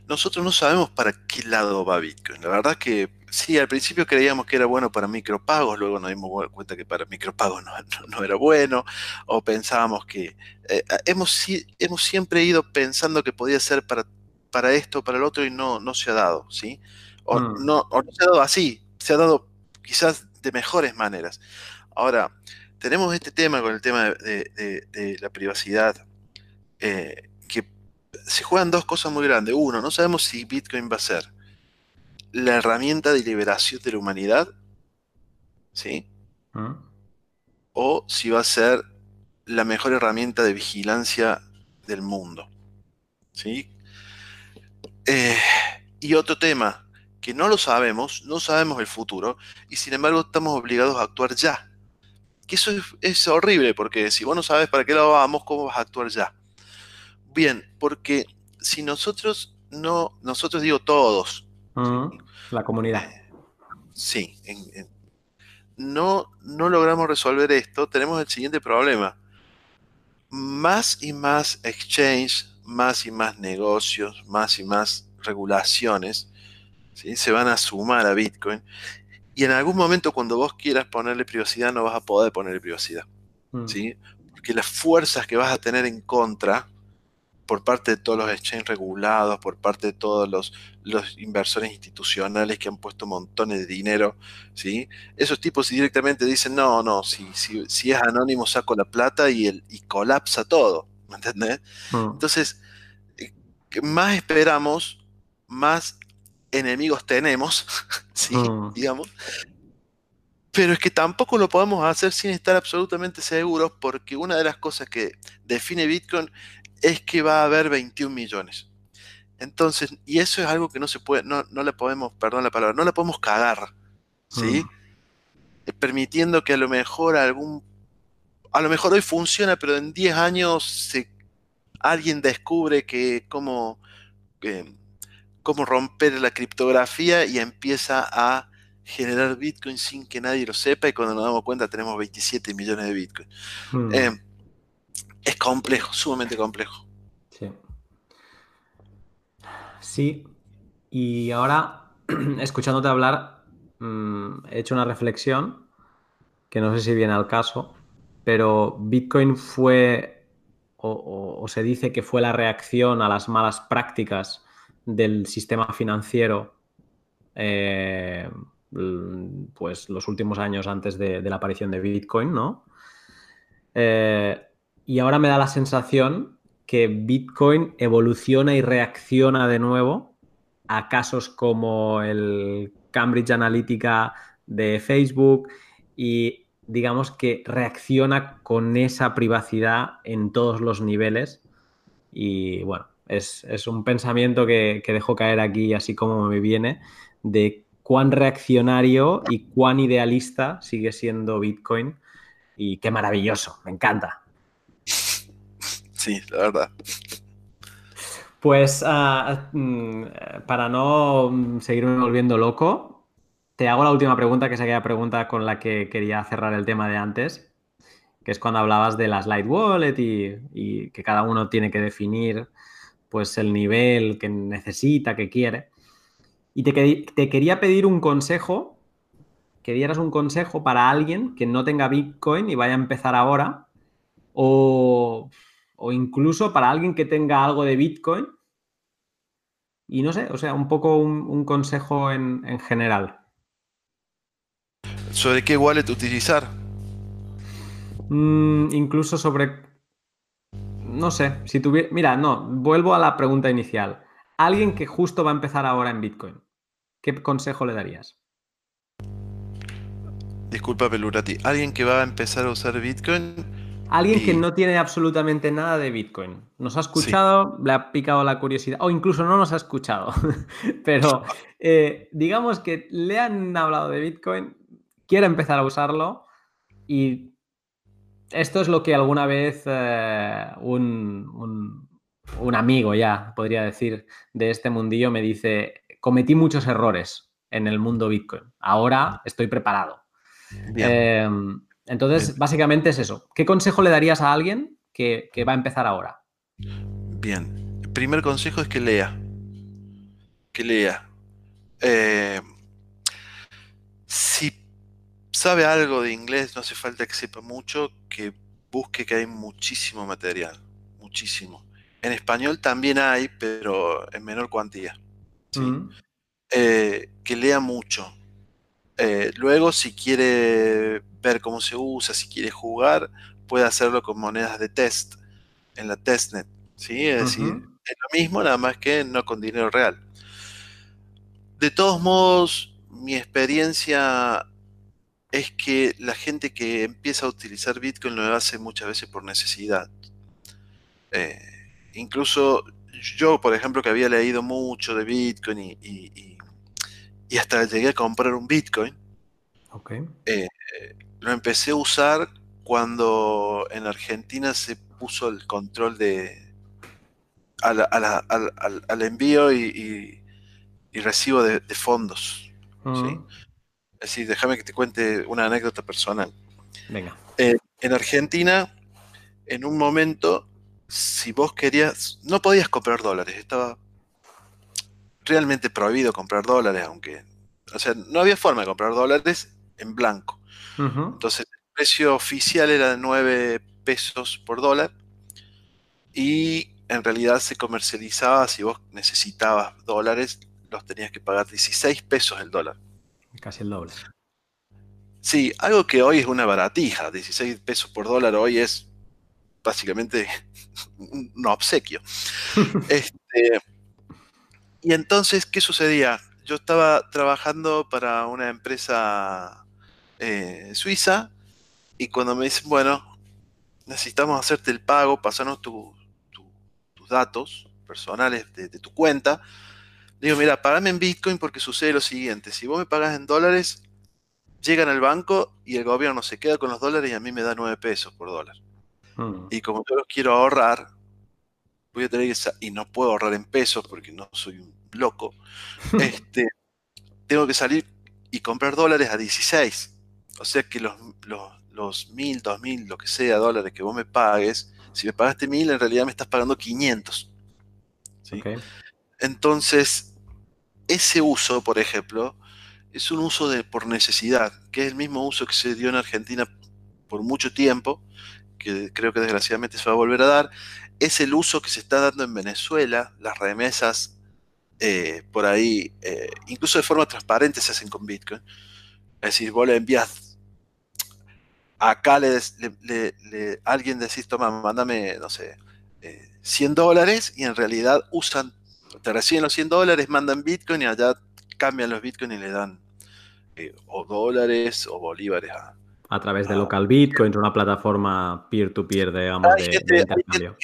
nosotros no sabemos para qué lado va Bitcoin. La verdad que sí, al principio creíamos que era bueno para micropagos, luego nos dimos cuenta que para micropagos no, era bueno, o pensábamos que eh, hemos, hemos siempre ido pensando que podía ser para, para esto, para el otro, y no, no se ha dado, ¿sí? O, mm. no, se ha dado así, se ha dado quizás de mejores maneras. Ahora, tenemos este tema con el tema de, la privacidad, eh, se juegan dos cosas muy grandes. Uno, no sabemos si Bitcoin va a ser la herramienta de liberación de la humanidad, ¿sí? ¿Mm? O si va a ser la mejor herramienta de vigilancia del mundo, ¿sí? Eh, y otro tema, que no lo sabemos, no sabemos el futuro, y sin embargo estamos obligados a actuar ya. Que eso es, es horrible, porque si vos no sabes para qué lado vamos, ¿cómo vas a actuar ya? Bien, porque si nosotros no, nosotros digo todos, ¿Mm? La comunidad. sí, en- en- no, no logramos resolver esto, tenemos el siguiente problema. Más y más exchange, más y más negocios, más y más regulaciones, ¿sí? se van a sumar a Bitcoin. Y en algún momento cuando vos quieras ponerle privacidad no vas a poder ponerle privacidad. ¿Mm? ¿sí? Porque las fuerzas que vas a tener en contra por parte de todos los exchanges regulados, por parte de todos los, los inversores institucionales que han puesto montones de dinero, ¿sí? Esos tipos directamente dicen, no, no, si, si, si es anónimo saco la plata y, el, y colapsa todo, ¿me entendés? ¿Mm? Entonces, eh, más esperamos, más enemigos tenemos, *laughs* ¿sí? Mm. Digamos. Pero es que tampoco lo podemos hacer sin estar absolutamente seguros, porque una de las cosas que define Bitcoin es que va a haber 21 millones. Entonces, y eso es algo que no se puede, no, no le podemos, perdón la palabra, no la podemos cagar, ¿sí? Eh, Permitiendo que a lo mejor algún, a lo mejor hoy funciona, pero en 10 años se, alguien descubre que cómo, cómo romper la criptografía y empieza a generar Bitcoin sin que nadie lo sepa y cuando nos damos cuenta tenemos 27 millones de Bitcoin. Mm. Eh, es complejo, sumamente complejo. Sí. Sí, y ahora, *clears throat* escuchándote hablar, mm, he hecho una reflexión que no sé si viene al caso, pero Bitcoin fue, o, o- se dice que fue la reacción a las malas prácticas del sistema financiero, eh, pues los últimos años antes de, de la aparición de Bitcoin, ¿no? Eh, y ahora me da la sensación que Bitcoin evoluciona y reacciona de nuevo a casos como el Cambridge Analytica de Facebook y digamos que reacciona con esa privacidad en todos los niveles y bueno, es, es un pensamiento que, que dejo caer aquí así como me viene de cuán reaccionario y cuán idealista sigue siendo Bitcoin y qué maravilloso, me encanta. Sí, la verdad. Pues ah, mm, para no mm, seguirme volviendo loco, te hago la última pregunta, que es aquella pregunta con la que quería cerrar el tema de antes, que es cuando hablabas de las Light Wallet y, que cada uno tiene que definir pues el nivel que necesita, que quiere. Y te, te quería pedir un consejo, que dieras un consejo para alguien que no tenga Bitcoin y vaya a empezar ahora, o, o incluso para alguien que tenga algo de Bitcoin. Y no sé, o sea, un poco un, un consejo en, en general. ¿Sobre qué wallet utilizar? Mm, incluso sobre... No sé, si tuviera... Mira, no, vuelvo a la pregunta inicial. Alguien que justo va a empezar ahora en Bitcoin, ¿qué consejo le darías? Disculpa, Pelurati. ¿Alguien que va a empezar a usar Bitcoin? Alguien que no tiene absolutamente nada de Bitcoin. Nos ha escuchado, le ha picado la curiosidad, o incluso no nos ha escuchado, *laughs* pero eh, digamos que le han hablado de Bitcoin, quiere empezar a usarlo y esto es lo que alguna vez eh, un, un- un amigo ya, podría decir, de este mundillo me dice, cometí muchos errores en el mundo Bitcoin, ahora estoy preparado. Bien. Eh, entonces, Bien. básicamente es eso. ¿Qué consejo le darías a alguien que, que va a empezar ahora? Bien. El primer consejo es que lea. Que lea. Eh, si sabe algo de inglés, no hace falta que sepa mucho, que busque que hay muchísimo material. Muchísimo. En español también hay, pero en menor cuantía. ¿sí? Mm, Eh, que lea mucho. Eh, luego, si quiere ver cómo se usa, si quiere jugar, puede hacerlo con monedas de test en la testnet. ¿sí? Es decir, es lo mismo, nada más que no con dinero real. De todos modos, mi experiencia es que la gente que empieza a utilizar Bitcoin lo hace muchas veces por necesidad. Eh, incluso yo, por ejemplo, que había leído mucho de Bitcoin y, hasta llegué a comprar un Bitcoin, eh, lo empecé a usar cuando en Argentina se puso el control de al, envío y, recibo de, fondos. ¿sí? Es decir, déjame que te cuente una anécdota personal. Venga. Eh, en Argentina, en un momento, si vos querías, no podías comprar dólares, estaba realmente prohibido comprar dólares, aunque, o sea, no había forma de comprar dólares en blanco. Entonces, el precio oficial era de 9 pesos por dólar y en realidad se comercializaba, si vos necesitabas dólares, los tenías que pagar 16 pesos el dólar. Casi el doble. Sí, algo que hoy es una baratija, 16 pesos por dólar hoy es básicamente *laughs* un obsequio. *laughs* este, y entonces, ¿qué sucedía? Yo estaba trabajando para una empresa eh, suiza y cuando me dicen, bueno, necesitamos hacerte el pago, pasarnos tus datos personales de, de tu cuenta, digo, mira, pagame en Bitcoin porque sucede lo siguiente. Si vos me pagas en dólares, llegan al banco y el gobierno se queda con los dólares y a mí me da 9 pesos por dólar. Hmm. Y como yo los quiero ahorrar, voy a tener que... Y no puedo ahorrar en pesos porque no soy un loco. *laughs* este, tengo que salir y comprar dólares a 16. O sea que los, los, los 1000, 2000, lo que sea, dólares que vos me pagues, si me pagaste 1000, en realidad me estás pagando 500. Entonces, ese uso, por ejemplo, es un uso de, por necesidad, que es el mismo uso que se dio en Argentina por mucho tiempo, que creo que desgraciadamente se va a volver a dar, es el uso que se está dando en Venezuela, las remesas eh, por ahí, eh, incluso de forma transparente se hacen con Bitcoin. Es decir, vos le envías, acá le, le, alguien decís, toma, mándame, no sé, 100 eh, dólares y en realidad usan te reciben los 100 dólares, mandan Bitcoin y allá cambian los Bitcoin y le dan eh, o dólares o bolívares a, a través de local Bitcoin, una plataforma peer-to-peer, digamos, de, intercambio.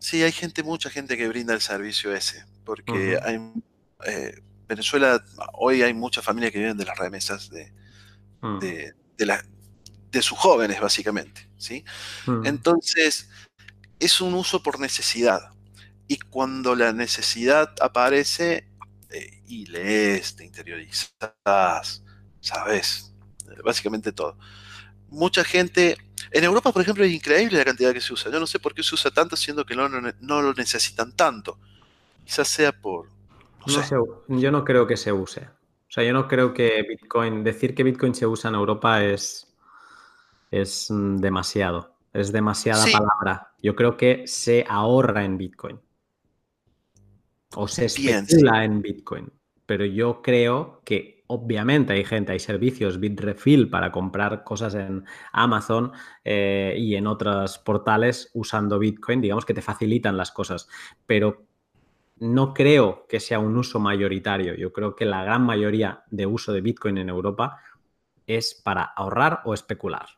Sí, hay gente, mucha gente que brinda el servicio ese, porque hay, eh, Venezuela, hoy hay muchas familias que viven de las remesas de, mm. de, de, sus jóvenes, básicamente, ¿sí? Mm. Entonces, es un uso por necesidad. Y cuando la necesidad aparece eh, y lees, te interiorizas, sabes, básicamente todo. Mucha gente, en Europa por ejemplo es increíble la cantidad que se usa. Yo no sé por qué se usa tanto siendo que no, no, lo necesitan tanto. Quizás sea por... yo no creo que se use. O sea, yo no creo que Bitcoin, decir que Bitcoin se usa en Europa es, es demasiado. Es demasiada palabra. Yo creo que se ahorra en Bitcoin o se especula en Bitcoin. Pero yo creo que obviamente hay gente, hay servicios Bitrefill para comprar cosas en Amazon eh, y en otros portales usando Bitcoin, digamos que te facilitan las cosas. Pero no creo que sea un uso mayoritario. Yo creo que la gran mayoría de uso de Bitcoin en Europa es para ahorrar o especular.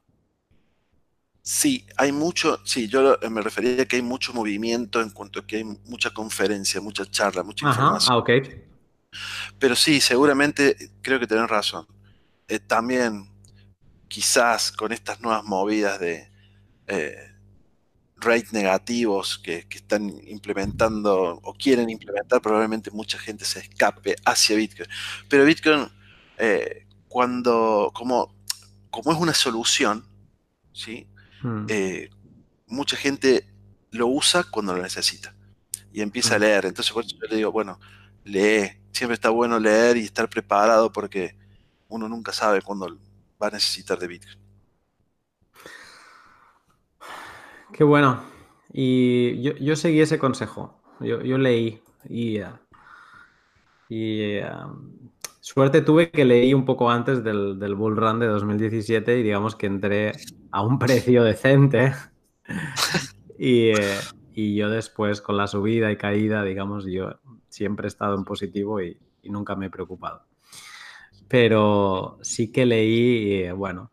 Sí, hay mucho, sí, yo me refería a que hay mucho movimiento en cuanto a que hay mucha conferencia, mucha charla, mucha información. Ah, ok. Pero sí, seguramente creo que tenés razón. Eh, también, quizás con estas nuevas movidas de eh, rate negativos que, están implementando o quieren implementar, probablemente mucha gente se escape hacia Bitcoin. Pero Bitcoin, eh, cuando, como, como es una solución, ¿sí? Hmm. Eh, mucha gente lo usa cuando lo necesita y empieza a hmm. leer. Entonces, por eso yo le digo, bueno, lee. Siempre está bueno leer y estar preparado porque uno nunca sabe cuándo va a necesitar de Bitcoin. Qué bueno. Y yo, seguí ese consejo. Yo, leí y, uh, y um, Suerte tuve que leí un poco antes del, del Bull Run de 2017 y digamos que entré a un precio decente. *laughs* y, y yo después con la subida y caída, digamos, yo siempre he estado en positivo y, nunca me he preocupado. Pero sí que leí, bueno,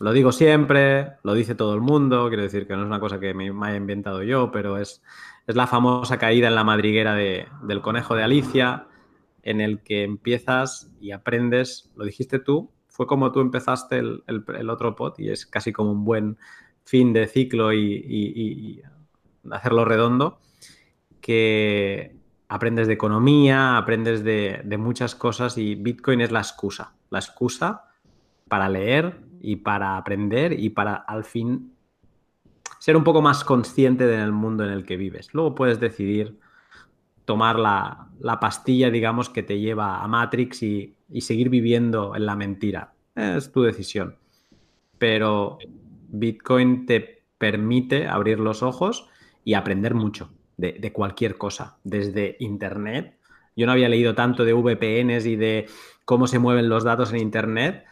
lo digo siempre, lo dice todo el mundo, quiero decir que no es una cosa que me, haya inventado yo, pero es, es la famosa caída en la madriguera del conejo de Alicia, en el que empiezas y aprendes, lo dijiste tú, fue como tú empezaste el, otro pot y es casi como un buen fin de ciclo y, hacerlo redondo, que aprendes de economía, aprendes de, muchas cosas y Bitcoin es la excusa, la excusa para leer y para aprender y para al fin ser un poco más consciente del mundo en el que vives. Luego puedes decidir tomar la, pastilla, digamos, que te lleva a Matrix y, seguir viviendo en la mentira. Es tu decisión. Pero Bitcoin te permite abrir los ojos y aprender mucho de, cualquier cosa, desde Internet. Yo no había leído tanto de VPNs y de cómo se mueven los datos en Internet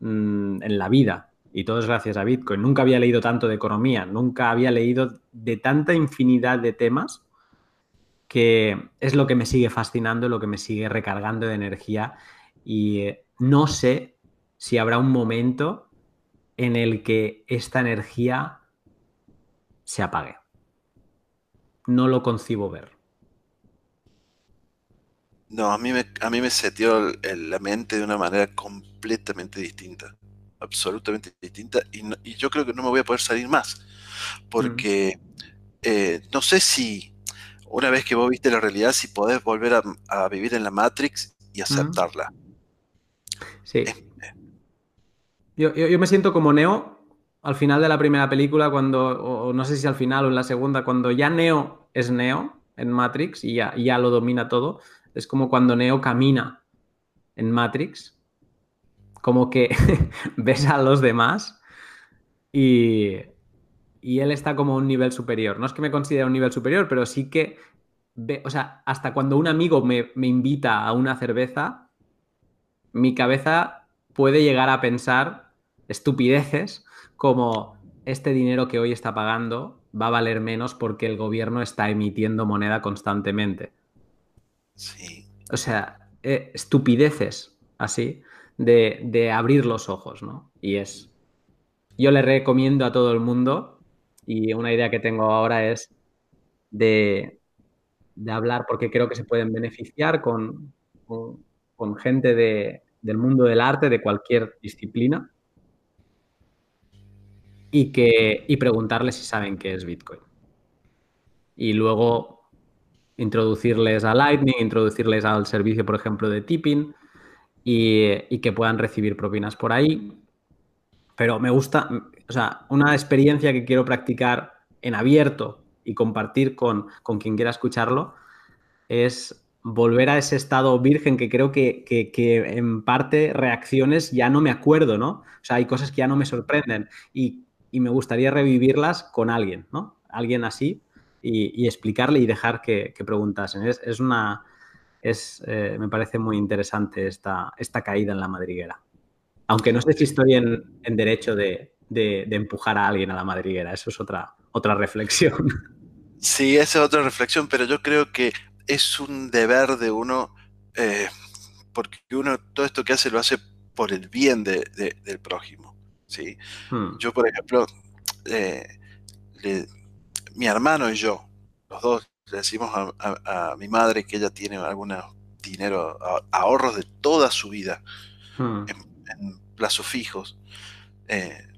mm, en la vida. Y todo es gracias a Bitcoin. Nunca había leído tanto de economía, nunca había leído de tanta infinidad de temas que es lo que me sigue fascinando, lo que me sigue recargando de energía y eh, no sé si habrá un momento en el que esta energía se apague. No lo concibo ver. No, a mí me, a mí me setió la mente de una manera completamente distinta, absolutamente distinta, y, yo creo que no me voy a poder salir más, porque mm. eh, no sé si una vez que vos viste la realidad, si podés volver a, vivir en la Matrix y aceptarla. Sí. Eh, eh. Yo, me siento como Neo al final de la primera película, cuando, o no sé si al final o en la segunda, cuando ya Neo es Neo en Matrix y ya, ya lo domina todo, es como cuando Neo camina en Matrix, como que *laughs* ves a los demás y, él está como a un nivel superior. No es que me considere un nivel superior, pero sí que, ve, o sea, hasta cuando un amigo me, invita a una cerveza, mi cabeza puede llegar a pensar estupideces como este dinero que hoy está pagando va a valer menos porque el gobierno está emitiendo moneda constantemente. Sí. O sea, eh, estupideces así de, de, abrir los ojos, ¿no? Y es... Yo le recomiendo a todo el mundo y una idea que tengo ahora es de, hablar, porque creo que se pueden beneficiar con, con, gente del mundo del arte, de cualquier disciplina, y, que, y preguntarles si saben qué es Bitcoin. Y luego introducirles a Lightning, introducirles al servicio, por ejemplo, de tipping y, que puedan recibir propinas por ahí. Pero me gusta, o sea, una experiencia que quiero practicar en abierto y compartir con, quien quiera escucharlo es volver a ese estado virgen que creo que, en parte reacciones ya no me acuerdo, ¿no? O sea, hay cosas que ya no me sorprenden y, me gustaría revivirlas con alguien, ¿no? Alguien así y, explicarle y dejar que, preguntasen. Es, una, es, eh, me parece muy interesante esta, esta caída en la madriguera. Aunque no sé si estoy en, derecho de, empujar a alguien a la madriguera, eso es otra, otra reflexión. Sí, esa es otra reflexión, pero yo creo que es un deber de uno, eh, porque uno todo esto que hace lo hace por el bien del prójimo. ¿Sí? Hmm. Yo, por ejemplo, eh, mi hermano y yo, los dos, le decimos a, mi madre que ella tiene algunos dinero, ahorros de toda su vida. Hmm en plazos fijos. Eh,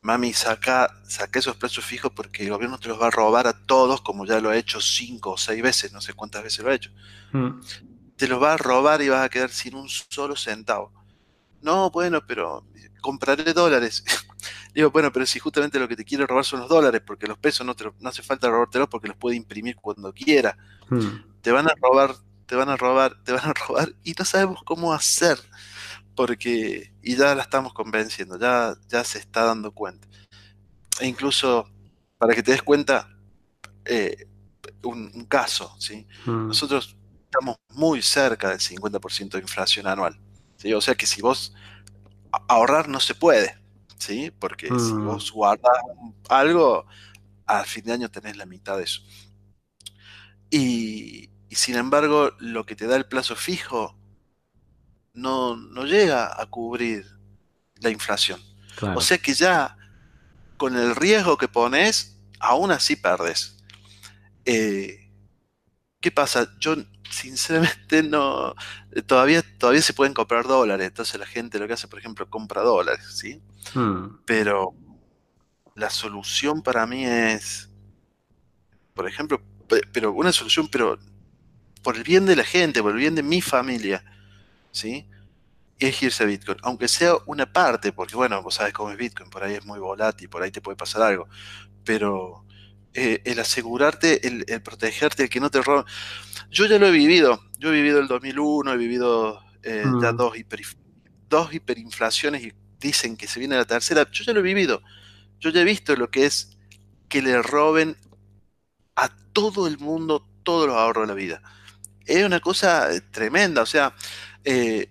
mami, saca, saca esos plazos fijos porque el gobierno te los va a robar a todos, como ya lo ha hecho cinco o seis veces, no sé cuántas veces lo ha hecho. Mm. Te los va a robar y vas a quedar sin un solo centavo. No, bueno, pero compraré dólares. *laughs* Digo, bueno, pero si justamente lo que te quiere robar son los dólares, porque los pesos no, te no hace falta robártelos porque los puede imprimir cuando quiera. Mm. Te van a robar, te van a robar, te van a robar y no sabemos cómo hacer porque, y ya la estamos convenciendo, ya, ya se está dando cuenta. E incluso, para que te des cuenta, eh, un, caso, ¿sí? Mm. Nosotros estamos muy cerca del 50% de inflación anual. ¿Sí? O sea que si vos ahorrar no se puede, ¿sí? Porque si mm. vos guardas algo, a fin de año tenés la mitad de eso. Y, sin embargo, lo que te da el plazo fijo no, no llega a cubrir la inflación. O sea que ya con el riesgo que pones, aún así perdes. Eh, ¿Qué pasa? Yo sinceramente no. Todavía, todavía se pueden comprar dólares. Entonces la gente lo que hace, por ejemplo, compra dólares, ¿sí? Hmm. Pero la solución para mí es. Por ejemplo, pero una solución, pero por el bien de la gente, por el bien de mi familia, ¿sí? Es irse a Bitcoin, aunque sea una parte, porque bueno, vos sabes cómo es Bitcoin, por ahí es muy volátil, por ahí te puede pasar algo, pero eh, el asegurarte, el, protegerte, el que no te roben. Yo ya lo he vivido, yo he vivido el 2001, he vivido eh, ya mm. dos, dos hiperinflaciones y dicen que se viene la tercera, yo ya lo he vivido, yo ya he visto lo que es que le roben a todo el mundo todos los ahorros de la vida. Es una cosa eh, tremenda, o sea,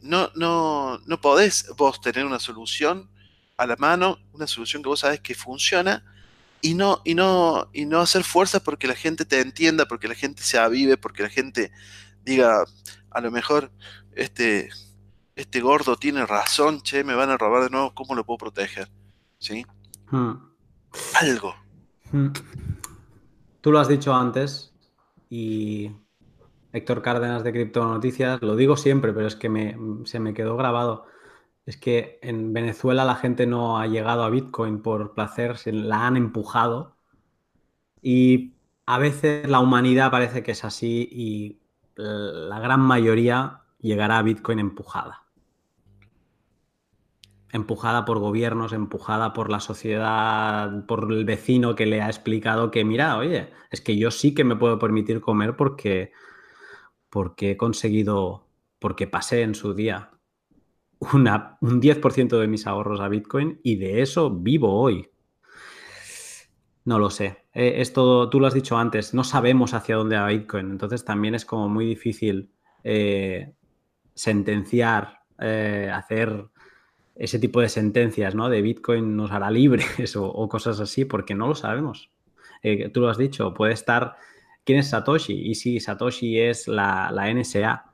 no, no, no podés vos tener una solución a la mano, una solución que vos sabés que funciona, y no, y no, y no hacer fuerza porque la gente te entienda, porque la gente se avive, porque la gente diga, a lo mejor este, este gordo tiene razón, che, me van a robar de nuevo, ¿cómo lo puedo proteger? ¿Sí? Hmm. Algo. Hmm. Tú lo has dicho antes y Héctor Cárdenas de Cripto Noticias, lo digo siempre, pero es que me, se me quedó grabado es que en Venezuela la gente no ha llegado a Bitcoin por placer, se la han empujado. Y a veces la humanidad parece que es así y la gran mayoría llegará a Bitcoin empujada. Empujada por gobiernos, empujada por la sociedad, por el vecino que le ha explicado que, mira, oye, es que yo sí que me puedo permitir comer porque, porque he conseguido, porque pasé en su día un 10% de mis ahorros a Bitcoin y de eso vivo hoy. No lo sé. Eh, esto, tú lo has dicho antes, no sabemos hacia dónde va Bitcoin. Entonces también es como muy difícil eh, sentenciar, eh, hacer ese tipo de sentencias, ¿no? De Bitcoin nos hará libres *laughs* o, o cosas así, porque no lo sabemos. tú lo has dicho, puede estar. ¿Quién es Satoshi? Y si Satoshi es la, la NSA,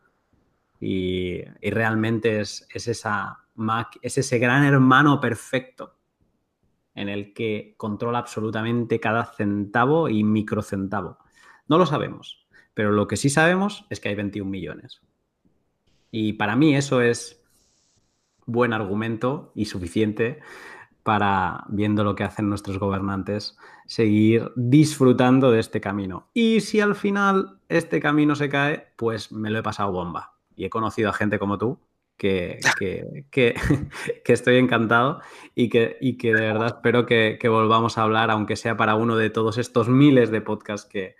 y, realmente es, ese gran hermano perfecto en el que controla absolutamente cada centavo y microcentavo. No lo sabemos, pero lo que sí sabemos es que hay 21 millones. Y para mí eso es buen argumento y suficiente para, viendo lo que hacen nuestros gobernantes, seguir disfrutando de este camino. Y si al final este camino se cae, pues me lo he pasado bomba y he conocido a gente como tú que, *laughs* que, estoy encantado y que, y que de verdad espero que, volvamos a hablar, aunque sea para uno de todos estos miles de podcasts que,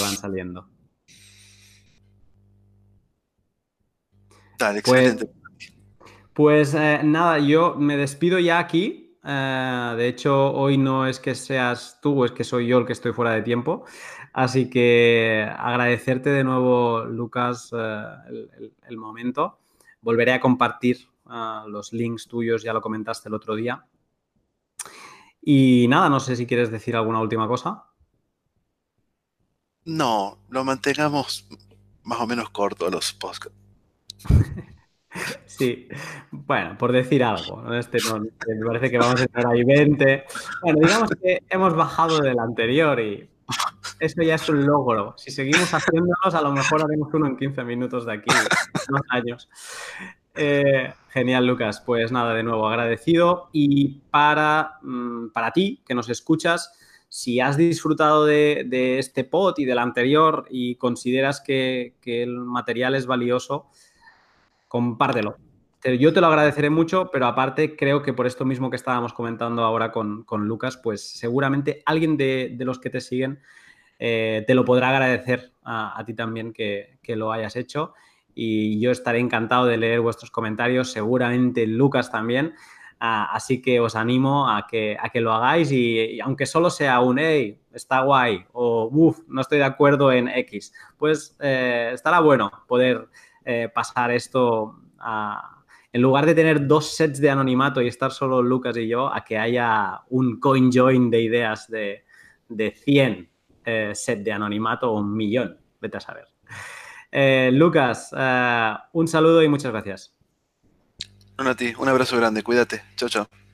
van saliendo. Dale, pues, excelente. Pues, eh, nada, yo me despido ya aquí. Eh, de hecho, hoy no es que seas tú, es que soy yo el que estoy fuera de tiempo. Así que agradecerte de nuevo, Lucas, eh, el, momento. Volveré a compartir eh, los links tuyos, ya lo comentaste el otro día. Y nada, no sé si quieres decir alguna última cosa. No, lo mantengamos más o menos corto los podcasts. *laughs* Sí, bueno, por decir algo. Este me parece que vamos a entrar ahí 20. Bueno, digamos que hemos bajado del anterior y eso ya es un logro. Si seguimos haciéndolos, a lo mejor haremos uno en 15 minutos de aquí, unos años. Eh, genial, Lucas. Pues nada, de nuevo agradecido. Y para, mm, para ti, que nos escuchas, si has disfrutado de, este pod y del anterior y consideras que, el material es valioso, compártelo. Yo te lo agradeceré mucho, pero aparte creo que por esto mismo que estábamos comentando ahora con, Lucas, pues seguramente alguien de, de los que te siguen eh, te lo podrá agradecer a, ti también que, lo hayas hecho. Y yo estaré encantado de leer vuestros comentarios, seguramente Lucas también. Ah, así que os animo a que, a que lo hagáis y, aunque solo sea un, hey, está guay o, uff, no estoy de acuerdo en X, pues eh, estará bueno poder eh, pasar esto a, en lugar de tener dos sets de anonimato y estar solo Lucas y yo, a que haya un coin join de ideas de, de 100 eh, set de anonimato o un millón, vete a saber. Eh, Lucas, un saludo y muchas gracias. a ti, un abrazo grande, cuídate, chao, chao.